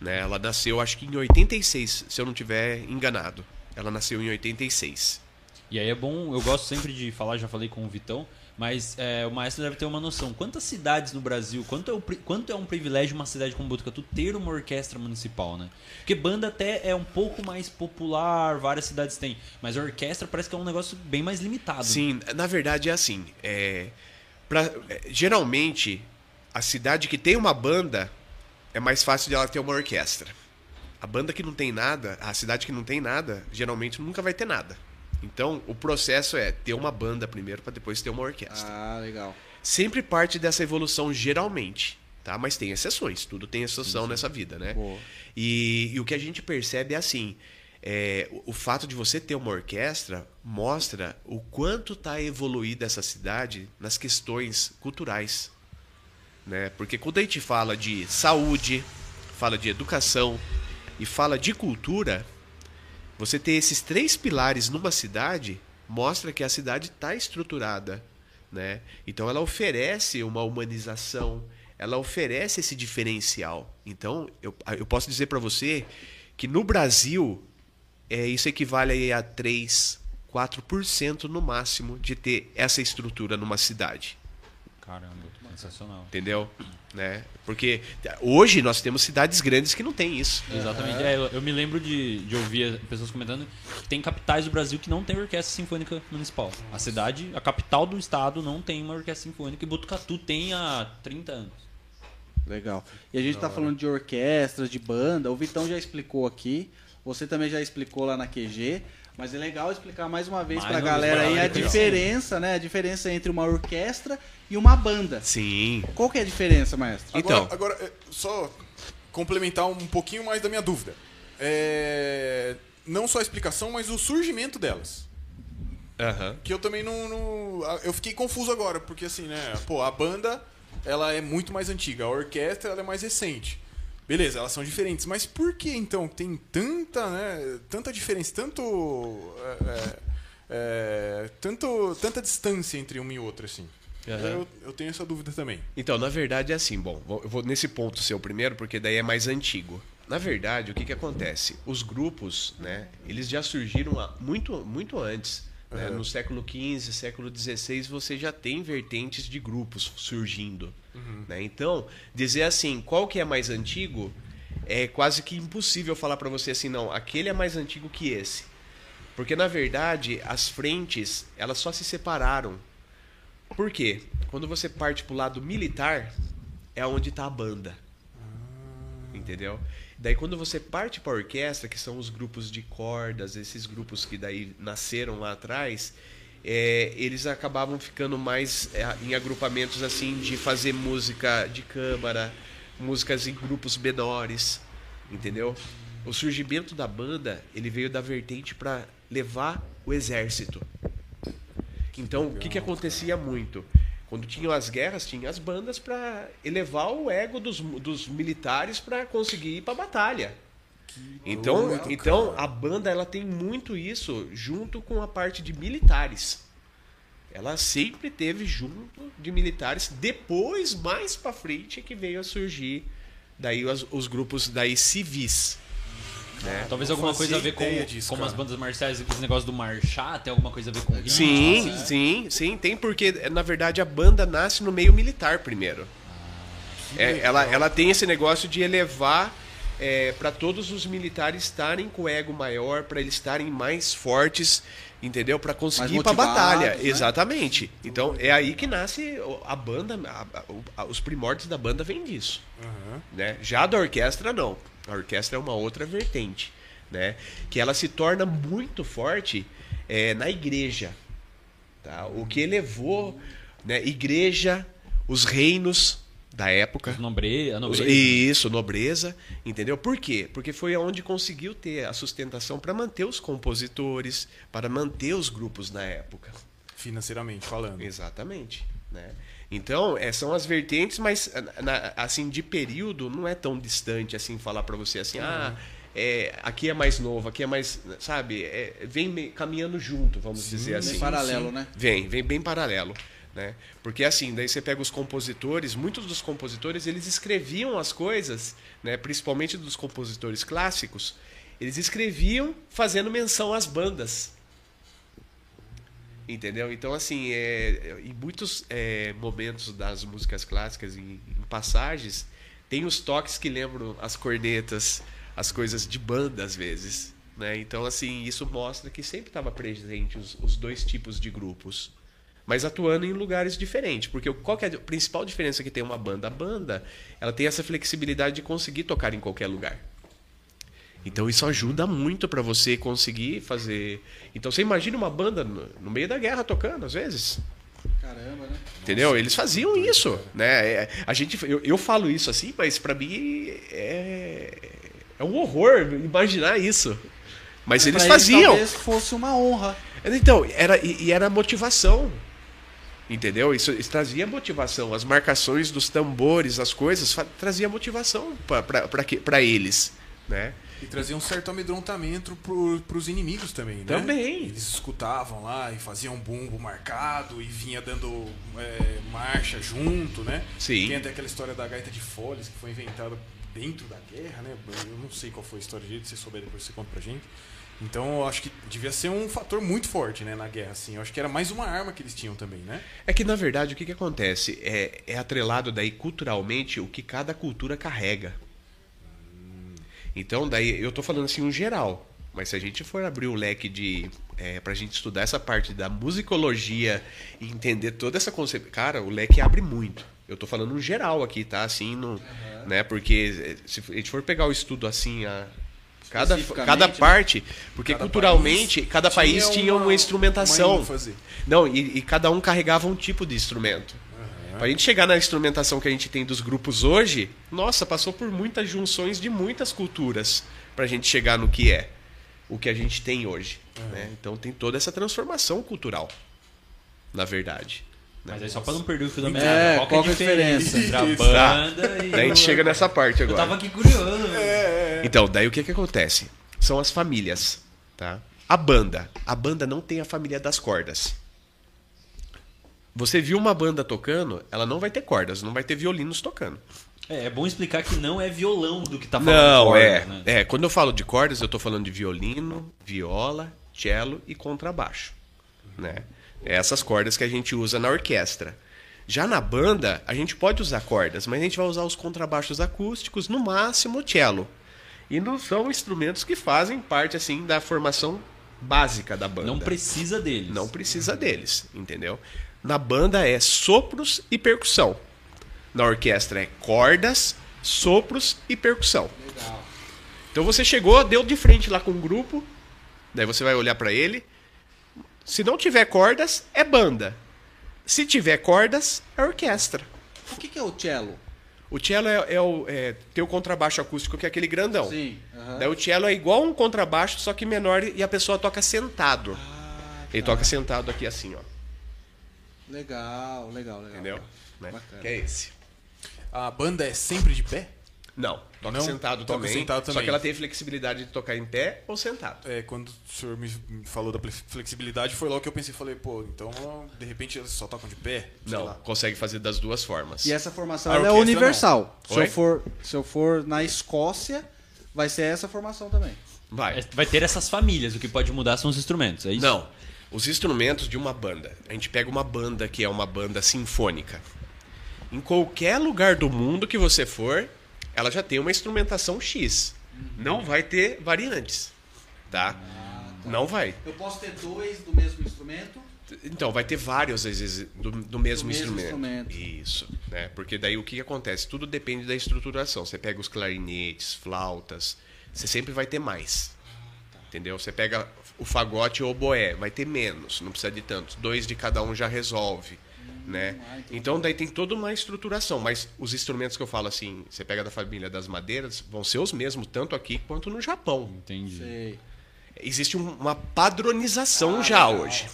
Né? Ela nasceu acho que em 86, se eu não tiver enganado. Ela nasceu em 86. E aí é bom, eu gosto sempre de falar, já falei com o Vitão, mas é, o maestro deve ter uma noção. Quantas cidades no Brasil, quanto é, o quanto é um privilégio uma cidade como Botucatu ter uma orquestra municipal, né? Porque banda até é um pouco mais popular, várias cidades têm, mas a orquestra parece que é um negócio bem mais limitado. né? Sim, na verdade é assim. É, pra- é, geralmente, a cidade que tem uma banda é mais fácil de ela ter uma orquestra. A banda que não tem nada, a cidade que não tem nada, geralmente nunca vai ter nada. Então, o processo é ter uma banda primeiro para depois ter uma orquestra. Ah, legal. Sempre parte dessa evolução, geralmente. Tá? Mas tem exceções, tudo tem exceção nessa vida, né? E, e o que a gente percebe é assim: é, o, o fato de você ter uma orquestra mostra o quanto está evoluída essa cidade nas questões culturais. Né? Porque quando a gente fala de saúde, fala de educação e fala de cultura, você ter esses três pilares numa cidade mostra que a cidade está estruturada, né? Então ela oferece uma humanização, ela oferece esse diferencial. Então eu, eu posso dizer para você que no Brasil é, isso equivale aí a 3, 4% no máximo de ter essa estrutura numa cidade. Caramba, sensacional. Entendeu? Né? Porque hoje nós temos cidades grandes que não tem isso. Exatamente. É, eu, eu me lembro de, de ouvir pessoas comentando que tem capitais do Brasil que não tem orquestra sinfônica municipal. A cidade, a capital do estado não tem uma orquestra sinfônica e Botucatu tem há 30 anos. Legal. E a gente tá falando de orquestra, de banda. O Vitão já explicou aqui. Você também já explicou lá na QG. Mas é legal explicar mais uma vez uma vez galera aí a galera, diferença, né? A diferença entre uma orquestra e uma banda. Sim. Qual que é a diferença, maestro? Então. Agora, agora, é, só complementar um pouquinho mais da minha dúvida. É, não só a explicação, mas o surgimento delas. Aham. Que eu também não, não- Eu fiquei confuso agora, porque assim, né? Pô, a banda ela é muito mais antiga, a orquestra ela é mais recente. Beleza, elas são diferentes, mas por que então tem tanta, né, tanta diferença, tanto, é, é, é, tanto, tanta distância entre uma e outra assim? Aham. Eu, eu tenho essa dúvida também. Então, na verdade é assim, bom, eu vou nesse ponto ser o primeiro, porque daí é mais antigo. Na verdade, o que, que acontece? Os grupos, né, eles já surgiram muito, muito antes. Né? Uhum. No século XV, século XVI, você já tem vertentes de grupos surgindo. Né? Então, dizer assim, qual que é mais antigo, é quase que impossível falar para você assim, não, aquele é mais antigo que esse. Porque, na verdade, as frentes, elas só se separaram. Por quê? Quando você parte pro lado militar, é onde está a banda. Entendeu? Daí quando você parte para a orquestra, que são os grupos de cordas, esses grupos que daí nasceram lá atrás, é, eles acabavam ficando mais é, em agrupamentos assim de fazer música de câmara, músicas em grupos menores, entendeu? O surgimento da banda ele veio da vertente para levar o exército. Então o que, que acontecia muito? Quando tinham as guerras, tinha as bandas para elevar o ego dos, dos militares para conseguir ir para batalha. Então, doido, então cara. a banda ela tem muito isso junto com a parte de militares. Ela sempre teve junto de militares. Depois, mais para frente, é que veio a surgir daí os, os grupos daí civis. Né? Talvez alguma coisa a ver com disso, como as bandas marciais, esse negócio do marchar, tem alguma coisa a ver com ritmo? Sim, assim? sim, sim. Tem porque, na verdade, a banda nasce no meio militar primeiro. É, ela, ela tem esse negócio de elevar para todos os militares estarem com o ego maior, para eles estarem mais fortes, entendeu? Para conseguir ir para batalha. né? Exatamente. Então é aí que nasce a banda, a- a- a- os primórdios da banda vêm disso. Aham. né? Já da orquestra não. A orquestra é uma outra vertente, né? Que ela se torna muito forte é, na igreja, tá? O que elevou, né? Igreja, os reinos da época. Nobre, a nobreza. Isso, nobreza, entendeu? Por quê? Porque foi onde conseguiu ter a sustentação para manter os compositores, para manter os grupos na época. Financeiramente falando. Exatamente. Né? Então, é, são as vertentes, mas na- assim, de período, não é tão distante assim falar para você assim, ah, é, aqui é mais novo, aqui é mais, sabe, é, vem me- caminhando junto, vamos dizer Bem assim. paralelo, né? Vem, vem bem paralelo. Né? Porque assim, daí você pega os compositores, muitos dos compositores, eles escreviam as coisas, né? principalmente dos compositores clássicos, eles escreviam fazendo menção às bandas. Entendeu? Então, assim, é, em muitos é, momentos das músicas clássicas, em, em passagens, tem os toques que lembram as cornetas, as coisas de banda, às vezes. Né? Então, assim, isso mostra que sempre estava presente os, os dois tipos de grupos. Mas atuando em lugares diferentes. Porque qual é a principal diferença que tem uma banda? A banda ela tem essa flexibilidade de conseguir tocar em qualquer lugar. Então isso ajuda muito para você conseguir fazer. Então você imagina uma banda no meio da guerra tocando, às vezes. Caramba, né? Entendeu? Eles faziam isso, né? É, A gente, eu, eu falo isso assim, mas para mim é, é um horror imaginar isso. Mas eles Pra faziam. talvez fosse uma honra. Então, era, e, e era motivação. Entendeu? Isso, isso trazia motivação. As marcações dos tambores, as coisas, trazia motivação para eles. Né? E trazia um certo amedrontamento pro, pros inimigos também, né? Também. Eles escutavam lá e faziam um bumbo marcado e vinha dando é, marcha junto, né? Sim. Tem até aquela história da gaita de folhas que foi inventada dentro da guerra, né? Eu não sei qual foi a história direito, se você souber depois você conta pra gente. Então eu acho que devia ser um fator muito forte, né, na guerra, assim. Eu acho que era mais uma arma que eles tinham também, né? É que, na verdade, o que, que acontece? É, é atrelado daí culturalmente o que cada cultura carrega. Então, daí, eu tô falando assim, um geral. Mas se a gente for abrir o leque de. É, pra gente estudar essa parte da musicologia e entender toda essa conceito. Cara, o leque abre muito. Eu tô falando um geral aqui, tá? Assim, no, né? Porque eh, se a gente for pegar o estudo assim, a. Cada, cada né? parte, porque Cada culturalmente, país cada país tinha uma, instrumentação. uma ênfase. Não, e, e cada um carregava um tipo de instrumento. Pra gente chegar na instrumentação que a gente tem dos grupos hoje, nossa, passou por muitas junções de muitas culturas pra gente chegar no que é o que a gente tem hoje. né? Então tem toda essa transformação cultural, na verdade. né? Mas aí só pra não perder o fio da É, meada, qual que é a diferença? entre a Isso. banda e... Daí a gente chega nessa parte Eu agora. tava aqui curioso. velho. Então, daí o que que acontece? São as famílias, tá? A banda. A banda não tem a família das cordas. Você viu uma banda tocando, ela não vai ter cordas, não vai ter violinos tocando. É, é bom explicar que não é violão do que tá falando. Não, cordas, é, né? é. Quando eu falo de cordas, eu tô falando de violino, viola, cello e contrabaixo, né? É Essas cordas que a gente usa na orquestra. Já na banda, a gente pode usar cordas, mas a gente vai usar os contrabaixos acústicos, no máximo o cello. E não são instrumentos que fazem parte assim da formação básica da banda. Não precisa deles. Não precisa deles, entendeu? Na banda é sopros e percussão. Na orquestra é cordas, sopros e percussão. Legal. Então você chegou, deu de frente lá com o grupo, daí você vai olhar pra ele. Se não tiver cordas, é banda. Se tiver cordas, é orquestra. O que, que é o cello? O cello é, é o é, o contrabaixo acústico que é aquele grandão. Sim. aham. Daí o cello é igual um contrabaixo, só que menor e a pessoa toca sentado. Ah, Ele tá. toca sentado aqui assim, ó. Legal, legal, legal. Entendeu? Né? Que é esse. A banda é sempre de pé? Não, toca Não? sentado Toca também. sentado Só também. que ela tem flexibilidade de tocar em pé ou sentado. É, quando o senhor me falou da flex- flexibilidade, foi logo que eu pensei, falei, pô, então de repente eles só tocam de pé? Sei Não, lá. consegue fazer das duas formas. E essa formação é universal. Se Oi? eu, for, se eu for na Escócia, vai ser essa formação também. Vai. É, Vai ter essas famílias, o que pode mudar são os instrumentos, é isso? Não. Os instrumentos de uma banda. A gente pega uma banda que é uma banda sinfônica. Em qualquer lugar do mundo que você for, ela já tem uma instrumentação X. Não vai ter variantes. Tá? Não vai. Eu posso ter dois do mesmo instrumento? Então, vai ter vários, às vezes, do, do mesmo, mesmo instrumento. instrumento. Isso, né? Porque daí o que acontece? Tudo depende da estruturação. Você pega os clarinetes, flautas, você sempre vai ter mais. Entendeu? Você pega o fagote ou o boé, vai ter menos, não precisa de tantos. Dois de cada um já resolve, né? ah. Então daí tem toda uma estruturação, mas os instrumentos que eu falo assim, você pega da família das madeiras, vão ser os mesmos tanto aqui quanto no Japão. Entendi. Sei. Existe um- uma padronização Ah, já legal. hoje.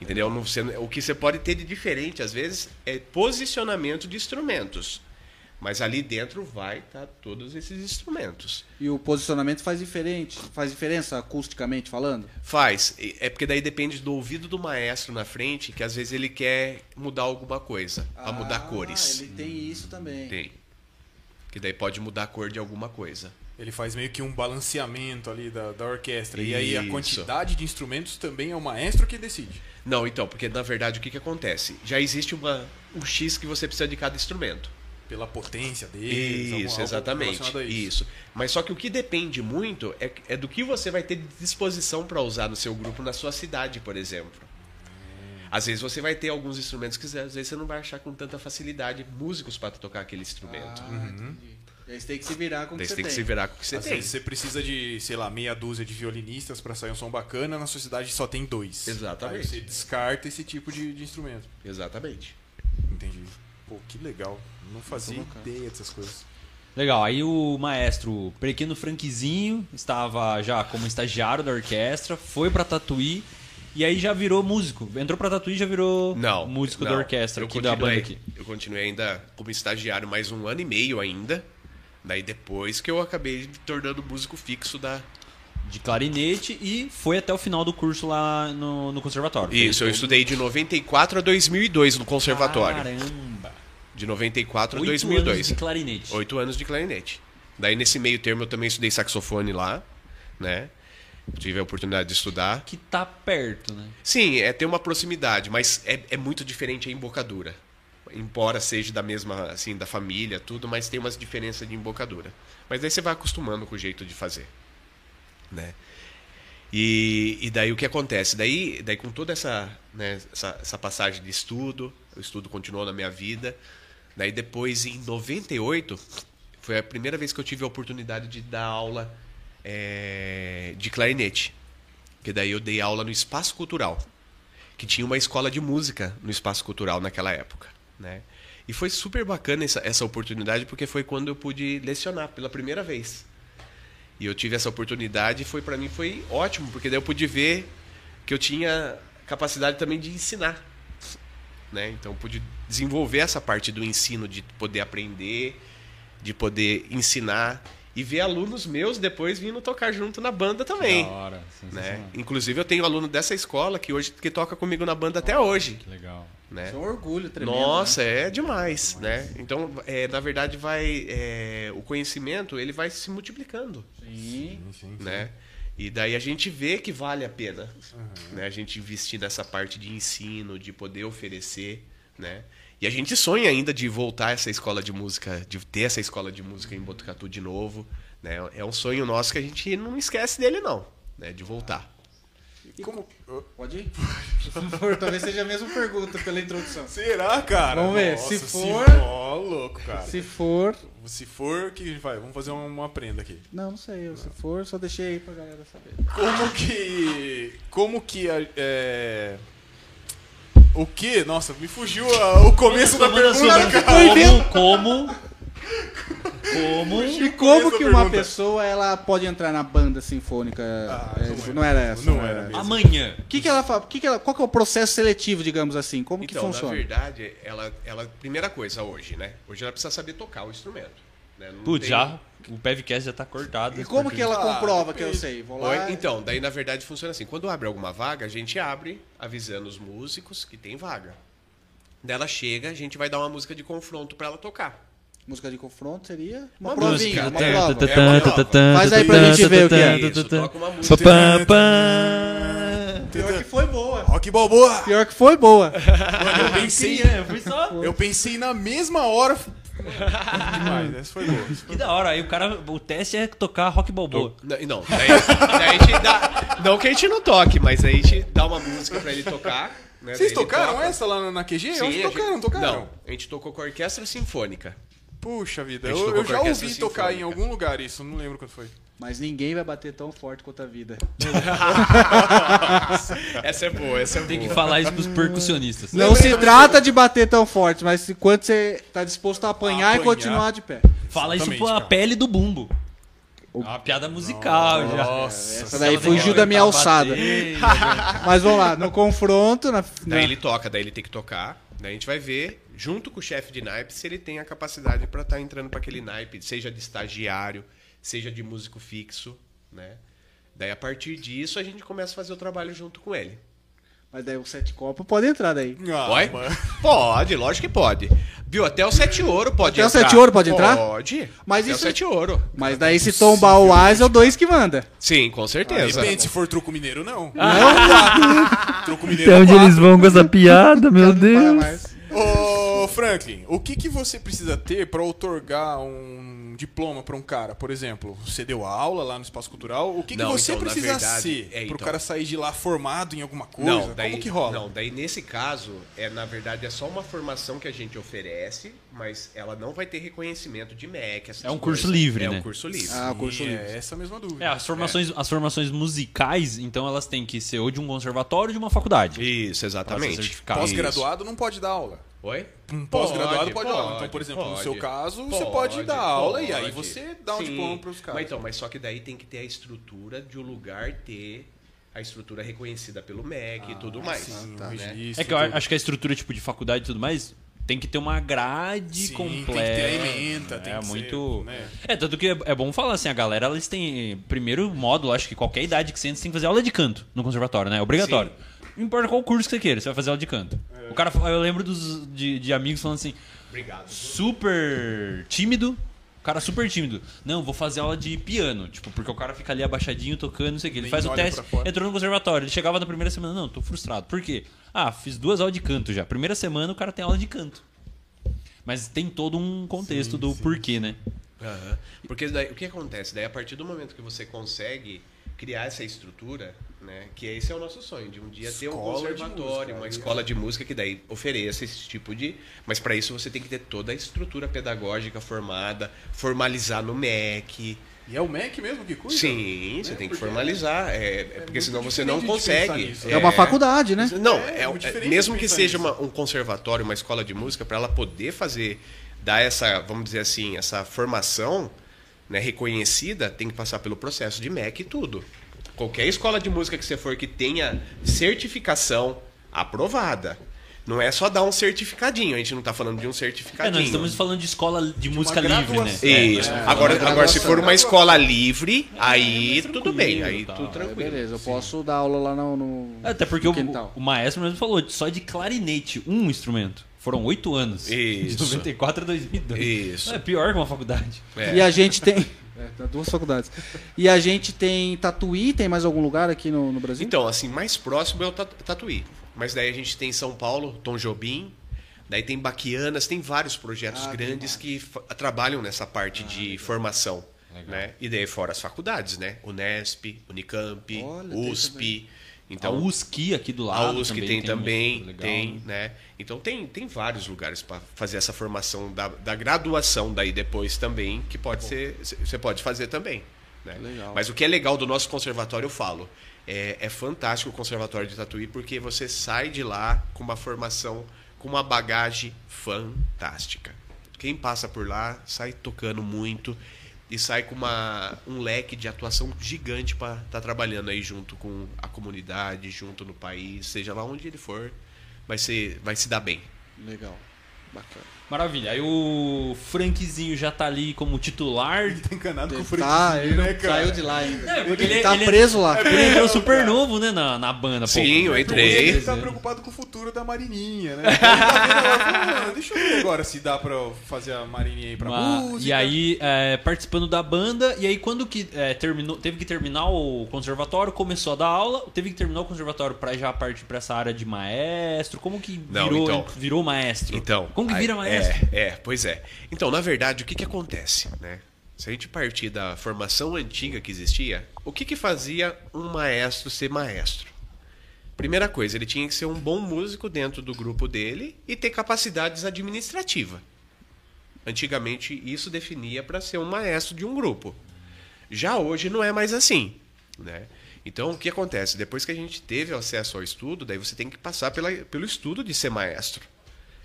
Entendeu? Não- você- o que você pode ter de diferente, às vezes, é posicionamento de instrumentos. Mas ali dentro vai estar todos esses instrumentos. E o posicionamento faz diferente, faz diferença acusticamente falando? Faz. É porque daí depende do ouvido do maestro na frente, que às vezes ele quer mudar alguma coisa. a mudar Ah, cores. Ele tem isso também. Tem. Que daí pode mudar a cor de alguma coisa. Ele faz meio que um balanceamento ali da, da orquestra. E aí a Isso. quantidade de instrumentos também é o maestro que decide. Não, então, porque na verdade o que, que acontece? Já existe uma, um X que você precisa de cada instrumento. Pela potência deles. algum- Isso, exatamente. relacionado a Isso. Mas só que o que depende muito é, é do que você vai ter de disposição para usar no seu grupo, na sua cidade, por exemplo. Às vezes você vai ter alguns instrumentos que às vezes você não vai achar com tanta facilidade músicos para tocar aquele instrumento. Ah. E aí você tem que se virar com o que você tem que se virar com o que você Às tem. vezes você precisa de, sei lá, meia dúzia de violinistas pra sair um som bacana, na sua cidade só tem dois. Exatamente. Aí você descarta esse tipo de, de instrumento. Exatamente. Entendi. Pô, que legal. Não fazia ideia dessas coisas. Legal, aí o maestro Pequeno Franquizinho estava já como estagiário da orquestra, foi pra Tatuí e aí já virou músico. Entrou pra Tatuí e já virou Não. músico não. da orquestra Eu aqui da banda aqui. Eu continuei ainda como estagiário mais um ano e meio ainda. Daí depois que eu acabei me tornando músico fixo da, De clarinete e foi até o final do curso lá no, no conservatório. Isso, eu estudei de 94 a 2002 no conservatório. Caramba! De 94 a Oito 2002. anos de clarinete. Oito anos de clarinete. Daí nesse meio termo eu também estudei saxofone lá, né? Tive a oportunidade de estudar. Que tá perto, né? Sim, é ter uma proximidade, mas é, é muito diferente a embocadura. Embora seja da mesma, assim, da família, tudo, mas tem umas diferenças de embocadura. Mas daí você vai acostumando com o jeito de fazer, né? E, e daí o que acontece? Daí, daí com toda essa, né, essa, essa passagem de estudo, o estudo continuou na minha vida. Daí depois, em 98, foi a primeira vez que eu tive a oportunidade de dar aula eh, de clarinete. Que daí eu dei aula no Espaço Cultural, que tinha uma escola de música no Espaço Cultural naquela época, né? E foi super bacana essa, essa oportunidade porque foi quando eu pude lecionar pela primeira vez. E eu tive essa oportunidade e foi para mim foi ótimo, porque daí eu pude ver que eu tinha capacidade também de ensinar, né? Então eu pude desenvolver essa parte do ensino de poder aprender, de poder ensinar e ver alunos meus depois vindo tocar junto na banda também Da hora, né? Inclusive eu tenho aluno dessa escola que hoje que toca comigo na banda até hoje, Que legal. né? Isso é um orgulho tremendo. Nossa, né? é demais, né? Então, é, na verdade, vai é, o conhecimento ele vai se multiplicando, Sim. Sim, sim. né? E daí a gente vê que vale a pena, né? A gente investir nessa parte de ensino, de poder oferecer, né? E a gente sonha ainda de voltar essa escola de música, de ter essa escola de música em Botucatu de novo. Né? É um sonho nosso que a gente não esquece dele, não, né? de voltar. E como... Pode ir? Por favor, talvez seja a mesma pergunta pela introdução. Será, cara? Vamos ver, Nossa, se for- Ó, louco, cara. Se for... Se for, que vai? Vamos fazer uma, uma prenda aqui. Não, não sei. eu, Se for, só deixei aí pra galera saber. Como que. Como que. a- É... O que? Nossa, me fugiu a- o começo da pergunta, cara. Como, como, [LAUGHS] como, E como que uma pergunta. pessoa ela pode entrar na banda sinfônica? Ah, É, não tipo, era. não era essa. Não era mesmo. amanhã. O que, que ela fala? Que que ela, qual que é o processo seletivo, digamos assim? Como que Então, na funciona? verdade, ela, ela. Primeira coisa hoje, né? Hoje ela precisa saber tocar o instrumento. Né? Não Putz, tem- já o Pevcast já tá cortado. E como que ela Ah, comprova que eu sei? Vou lá. Então, daí na verdade funciona assim. Quando abre alguma vaga, a gente abre avisando os músicos que tem vaga. Daí ela chega, a gente vai dar uma música de confronto pra ela tocar. Música de confronto seria uma, Uma provinha, música. uma prova. É. Faz aí pra gente ver o que é. Isso, toca uma música. Pior que foi boa. Rock Balboa! Pior que foi boa. Mano, eu pensei, eu pensei na mesma hora. Demais, essa foi boa. Que da hora. Aí o cara, o teste é tocar rock balboa. Não, não, daí, daí a gente dá. Não que a gente não toque, mas aí a gente dá uma música pra ele tocar. né? Vocês tocaram toca. essa lá na QG? Sim, eu acho que a gente- tocaram, não tocaram? Não, a gente tocou com a orquestra sinfônica. Puxa vida, A eu, eu já a ouvi tocar em sinfônica. algum lugar isso, não lembro quando foi. Mas ninguém vai bater tão forte quanto a vida. [LAUGHS] Essa é boa, essa é Tem que boa. falar isso pros percussionistas. Não se trata de bater tão forte, mas se quanto você tá disposto a apanhar, e Apanhar. continuar de pé. Fala isso pra cara. pele do bumbo. É uma piada musical já. Nossa. Essa daí fugiu da minha alçada. [LAUGHS] Mas vamos lá, no confronto, na, Daí ele toca, daí ele tem que tocar. Daí a gente vai ver, junto com o chefe de naipe, se ele tem a capacidade pra estar entrando pra aquele naipe, seja de estagiário, seja de músico fixo, né? Daí a partir disso a gente começa a fazer o trabalho junto com ele. Mas daí o sete copos pode entrar daí. Ah, Pode? mano. Pode, lógico que pode. Viu? Até o sete ouro pode Até o entrar. sete ouro pode entrar? Pode. Mas Até isso- o sete ouro. Mas daí se tombar o Ás é o dois que manda. Sim, com certeza. Depende, se for truco mineiro, não. [LAUGHS] Não, Truco mineiro Até é onde quatro. eles vão com essa piada, meu Deus. mais. Ô, Franklin, o que, que você precisa ter pra otorgar um diploma pra um cara? Por exemplo, você deu aula lá no Espaço Cultural. O que, que Não, você então, precisa verdade, ser é, pro então. cara sair de lá formado em alguma coisa? Não, daí, Como que rola? Não, daí nesse caso, é, na verdade, é só uma formação que a gente oferece, mas ela não vai ter reconhecimento de MEC. É um curso coisas. livre, é né? um curso livre. Ah, curso livre. É essa a mesma dúvida. É, as formações, as formações musicais, então elas têm que ser ou de um conservatório ou de uma faculdade. Isso, exatamente. certificado. Pós-graduado não pode dar aula. Oi? Um pós-graduado pode, dar aula. Então, por exemplo, no pode. seu caso, você pode dar aula e aí pode. você dá um Sim. diploma pros caras. Mas, então, mas só que daí tem que ter a estrutura de o lugar ter a estrutura reconhecida pelo MEC e tudo mais. Sim, um né? É que eu tudo. acho que a estrutura tipo de faculdade e tudo mais tem que ter uma grade Sim, completa. Tem que ter a ementa, tem é que ser, muito. né? É, tanto que é, é bom falar assim, a galera, eles têm. Primeiro módulo, acho que qualquer idade que você entra, você tem que fazer aula de canto no conservatório, né? É obrigatório. Não importa qual curso que você queira, você vai fazer aula de canto. O cara, eu lembro dos, de, de amigos falando assim, Obrigado. super tímido. O cara super tímido. Não, vou fazer aula de piano. Tipo, porque o cara fica ali abaixadinho, tocando, não sei o que. Ele Nem faz o teste, entrou no conservatório. Ele chegava na primeira semana, não, tô frustrado. Por quê? Ah, fiz duas aulas de canto já. Primeira semana o cara tem aula de canto. Mas tem todo um contexto do porquê, né? Aham. Porque daí, o que acontece? Daí, a partir do momento que você consegue criar essa estrutura, né? Que esse é o nosso sonho, de um dia ter um Escola de conservatório, música, uma aí, escola de música que daí ofereça esse tipo de. Mas para isso você tem que ter toda a estrutura pedagógica formada, formalizar no MEC. E é o MEC mesmo que cuida? Sim, você Né? tem que Porque formalizar. É, é porque muito senão você não consegue. nisso. É uma faculdade, né? Não, É, é, é- mesmo que seja uma- um conservatório, uma escola de música, para ela poder fazer, dar essa, vamos dizer assim, essa formação né, reconhecida, tem que passar pelo processo de MEC e tudo. Qualquer escola de música que você for que tenha certificação aprovada. Não é só dar um certificadinho, a gente não está falando de um É, certificadinho. nós estamos falando de escola de música livre, né? Isso. É, agora, uma agora, se for uma escola livre, aí tudo tranquilo, bem, aí tá. tudo É, tranquilo. beleza, eu posso dar aula lá no. no- Até porque no o, o maestro mesmo falou, só de clarinete, um instrumento. Foram oito anos. De Isso. 94 a 2002. Isso. É pior que uma faculdade. É. E a gente tem. [LAUGHS] É, tá duas faculdades. E a gente tem Tatuí, tem mais algum lugar aqui no, no Brasil? Então, assim, mais próximo é o Tatu- Tatuí. Mas daí a gente tem São Paulo, Tom Jobim. Daí tem Baquianas, tem vários projetos Ah, grandes que trabalham nessa parte de formação. Né? E daí fora as faculdades, né? Unesp, Unicamp, Olha, USP. Então, a USC aqui do a lado USC também tem um também, legal, tem, né? né? Então tem, tem vários lugares para fazer essa formação da, da graduação daí depois também, que pode ser, você pode fazer também. Né? Legal. Mas o que é legal do nosso conservatório, eu falo, é, é fantástico o conservatório de Tatuí, porque você sai de lá com uma formação, com uma bagagem fantástica. Quem passa por lá sai tocando muito e sai com uma, um leque de atuação gigante para estar trabalhando aí junto com a comunidade, junto no país, seja lá onde ele for, vai, ser, vai se dar bem. Legal. Bacana. Maravilha. Aí o Frankzinho já tá ali como titular. Tá encanado com o Tá, Frank, ele não né, cara? saiu de lá ainda. É, porque ele, ele- tá ele- preso lá. Ele entrou super novo, né, na, na banda. pô. Sim, eu entrei. Ele tá preocupado com o futuro da Marininha, né? Ele tá vendo agora, falou, "Mano, deixa eu ver agora se dá pra eu fazer a Marininha aí pra Uma- música. e aí, é, participando da banda, e aí quando que é, terminou, teve que terminar o conservatório, começou a dar aula, teve que terminar o conservatório pra já partir pra essa área de maestro, como que Não, virou, então. virou maestro? Então, como que vira maestro? É, é, pois é. Então, na verdade, o que, que acontece, né? Se a gente partir da formação antiga que existia, o que, que fazia um maestro ser maestro? Primeira coisa, ele tinha que ser um bom músico dentro do grupo dele e ter capacidades administrativas. Antigamente, isso definia para ser um maestro de um grupo. Já hoje não é mais assim, né? Então, o que acontece? Depois que a gente teve acesso ao estudo, daí você tem que passar pela, pelo estudo de ser maestro.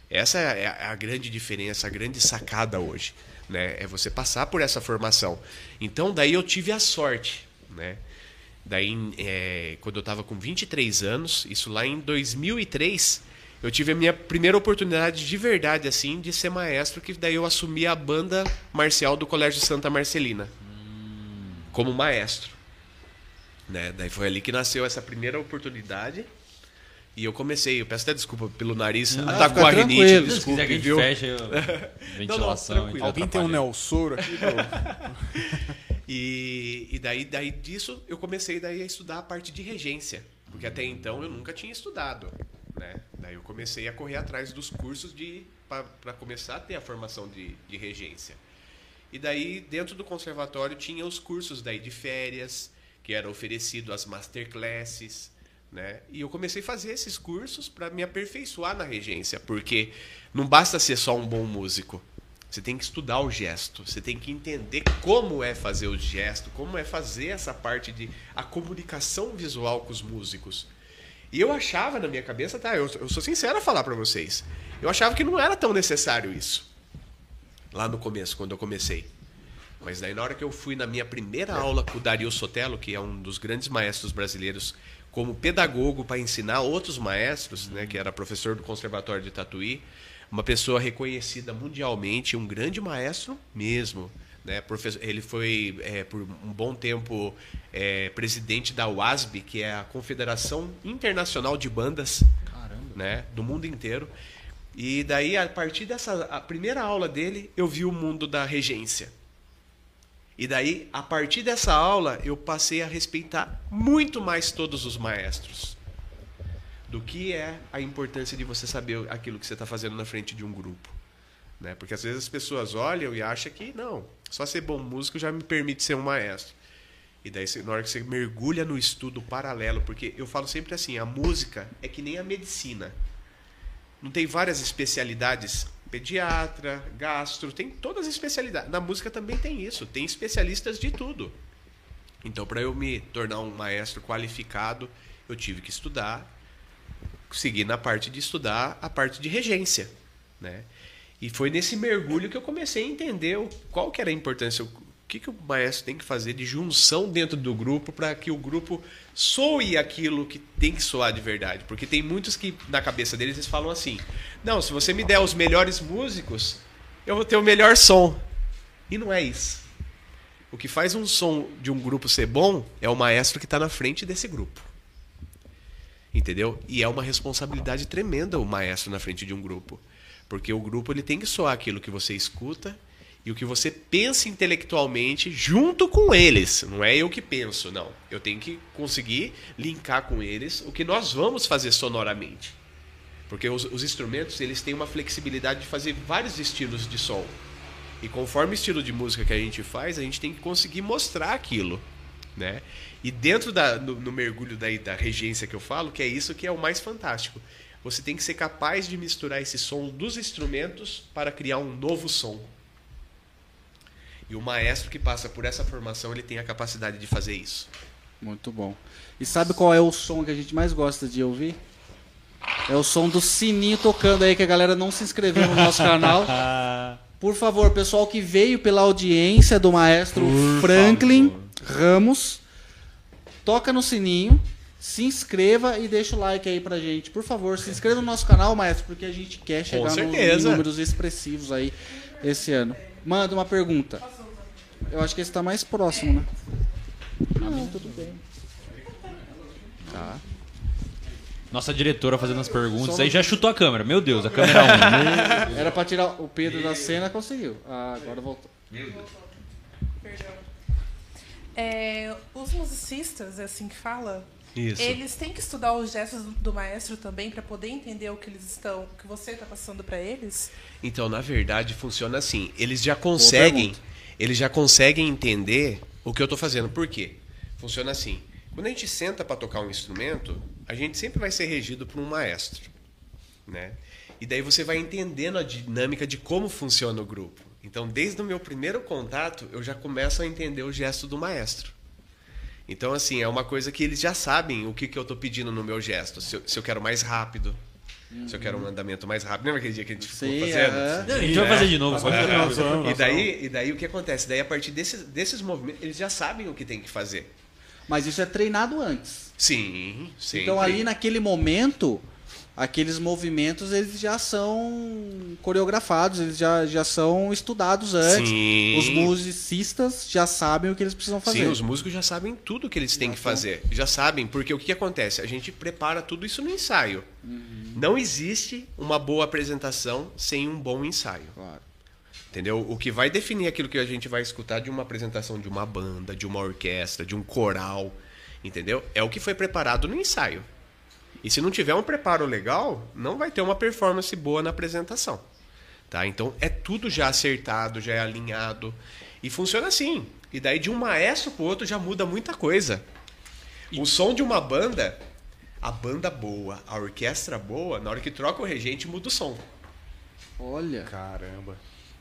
Essa é a, a grande diferença, a grande sacada hoje, né? É você passar por essa formação. Então, daí eu tive a sorte, né? Daí, é, quando eu estava com 23 anos, isso lá em 2003, eu tive a minha primeira oportunidade de verdade, assim, de ser maestro, que daí eu assumi a banda marcial do Colégio Santa Marcelina, como maestro. Né? Daí foi ali que nasceu essa primeira oportunidade. E eu comecei, eu peço até desculpa pelo nariz, Não, atacou a rinite, tranquilo. Se quiser que a viu? [LAUGHS] ventilação. e tá Alguém tem um. Nelsoro aqui? Pô? [LAUGHS] E, e daí, daí disso eu comecei daí a estudar a parte de regência, porque até então eu nunca tinha estudado, né? Daí eu comecei a correr atrás dos cursos de para começar a ter a formação de, de regência. E daí dentro do conservatório tinha os cursos daí de férias que eram oferecidos as masterclasses, né? E eu comecei a fazer esses cursos para me aperfeiçoar na regência, porque não basta ser só um bom músico. Você tem que estudar o gesto, você tem que entender como é fazer o gesto, como é fazer essa parte de a comunicação visual com os músicos. E eu achava na minha cabeça, tá, eu, eu sou sincero a falar para vocês. Eu achava que não era tão necessário isso. Lá no começo, quando eu comecei. Mas daí na hora que eu fui na minha primeira aula com o Dario Sotelo, que é um dos grandes maestros brasileiros, como pedagogo para ensinar outros maestros, né, que era professor do Conservatório de Tatuí, uma pessoa reconhecida mundialmente, um grande maestro mesmo. Né? Professor, ele foi, é, por um bom tempo, é, presidente da UASB, que é a Confederação Internacional de Bandas né, do mundo inteiro. E daí, a partir dessa a primeira aula dele, eu vi o mundo da regência. E daí, a partir dessa aula, eu passei a respeitar muito mais todos os maestros. Do que é a importância de você saber aquilo que você está fazendo na frente de um grupo. Né? Porque às vezes as pessoas olham e acham que, não, só ser bom músico já me permite ser um maestro. E daí, na hora que você mergulha no estudo paralelo, porque eu falo sempre assim: a música é que nem a medicina. Não tem várias especialidades? Pediatra, gastro, tem todas as especialidades. Na música também tem isso, tem especialistas de tudo. Então, para eu me tornar um maestro qualificado, eu tive que estudar, seguir na parte de estudar a parte de regência, né? E foi nesse mergulho que eu comecei a entender qual que era a importância, o que, que o maestro tem que fazer de junção dentro do grupo para que o grupo soe aquilo que tem que soar de verdade. Porque tem muitos que, na cabeça deles, eles falam assim: não, se você me der os melhores músicos, eu vou ter o melhor som. E não é isso. O que faz um som de um grupo ser bom é o maestro que está na frente desse grupo. Entendeu? E é uma responsabilidade tremenda o maestro na frente de um grupo. Porque o grupo ele tem que soar aquilo que você escuta e o que você pensa intelectualmente junto com eles. Não é eu que penso, não. Eu tenho que conseguir linkar com eles o que nós vamos fazer sonoramente. Porque os, os instrumentos, eles têm uma flexibilidade de fazer vários estilos de som. E conforme o estilo de música que a gente faz, a gente tem que conseguir mostrar aquilo, né? E dentro da, no, no mergulho da, da regência que eu falo, que é isso que é o mais fantástico. Você tem que ser capaz de misturar esse som dos instrumentos para criar um novo som. E o maestro que passa por essa formação, ele tem a capacidade de fazer isso. Muito bom. E sabe qual é o som que a gente mais gosta de ouvir? É o som do sininho tocando aí, que a galera não se inscreveu no nosso canal. [LAUGHS] Por favor, pessoal que veio pela audiência do maestro Por Franklin favor. Ramos, toca no sininho, se inscreva e deixa o like aí pra gente. Por favor, se inscreva no nosso canal, maestro, porque a gente quer chegar nos números expressivos aí esse ano. Manda uma pergunta. Eu acho que esse tá mais próximo, né? Não, tudo bem. Tá. Nossa diretora fazendo as perguntas. Aí já chutou a câmera. Meu Deus, a câmera [LAUGHS] 1. Era pra tirar o Pedro da cena, conseguiu. Ah, agora voltou. Perdão. É, os musicistas, é assim que fala, Isso. eles têm que estudar os gestos do, do maestro também para poder entender o que eles estão, o que você está passando para eles. Então, na verdade, funciona assim. Eles já conseguem. Eles já conseguem entender o que eu estou fazendo. Por quê? Funciona assim. Quando a gente senta para tocar um instrumento, a gente sempre vai ser regido por um maestro, né? E daí você vai entendendo a dinâmica de como funciona o grupo. Então, desde o meu primeiro contato, eu já começo a entender o gesto do maestro. Então, assim, é uma coisa que eles já sabem o que, que eu estou pedindo no meu gesto. Se eu, se eu quero mais rápido, se eu quero um andamento mais rápido. Lembra aquele dia que a gente ficou Sim, fazendo? Não, a gente vai fazer de novo. pode E daí, e daí o que acontece? Daí a partir desses, desses movimentos, eles já sabem o que tem que fazer. Mas isso é treinado antes. Sim, sim. Então ali naquele momento, aqueles movimentos eles já são coreografados, eles já, já são estudados antes. Sim. Os musicistas já sabem o que eles precisam fazer. Sim, os músicos já sabem tudo que eles têm que fazer. Já sabem, porque o que, que acontece? A gente prepara tudo isso no ensaio. Não existe uma boa apresentação sem um bom ensaio. Claro. Entendeu? O que vai definir aquilo que a gente vai escutar de uma apresentação de uma banda, de uma orquestra, de um coral, entendeu? É o que foi preparado no ensaio. E se não tiver um preparo legal, não vai ter uma performance boa na apresentação. Tá? Então é tudo já acertado, já é alinhado. E funciona assim. E daí de um maestro pro outro já muda muita coisa. O som de uma banda, a banda boa, a orquestra boa, na hora que troca o regente, muda o som. Olha. Caramba.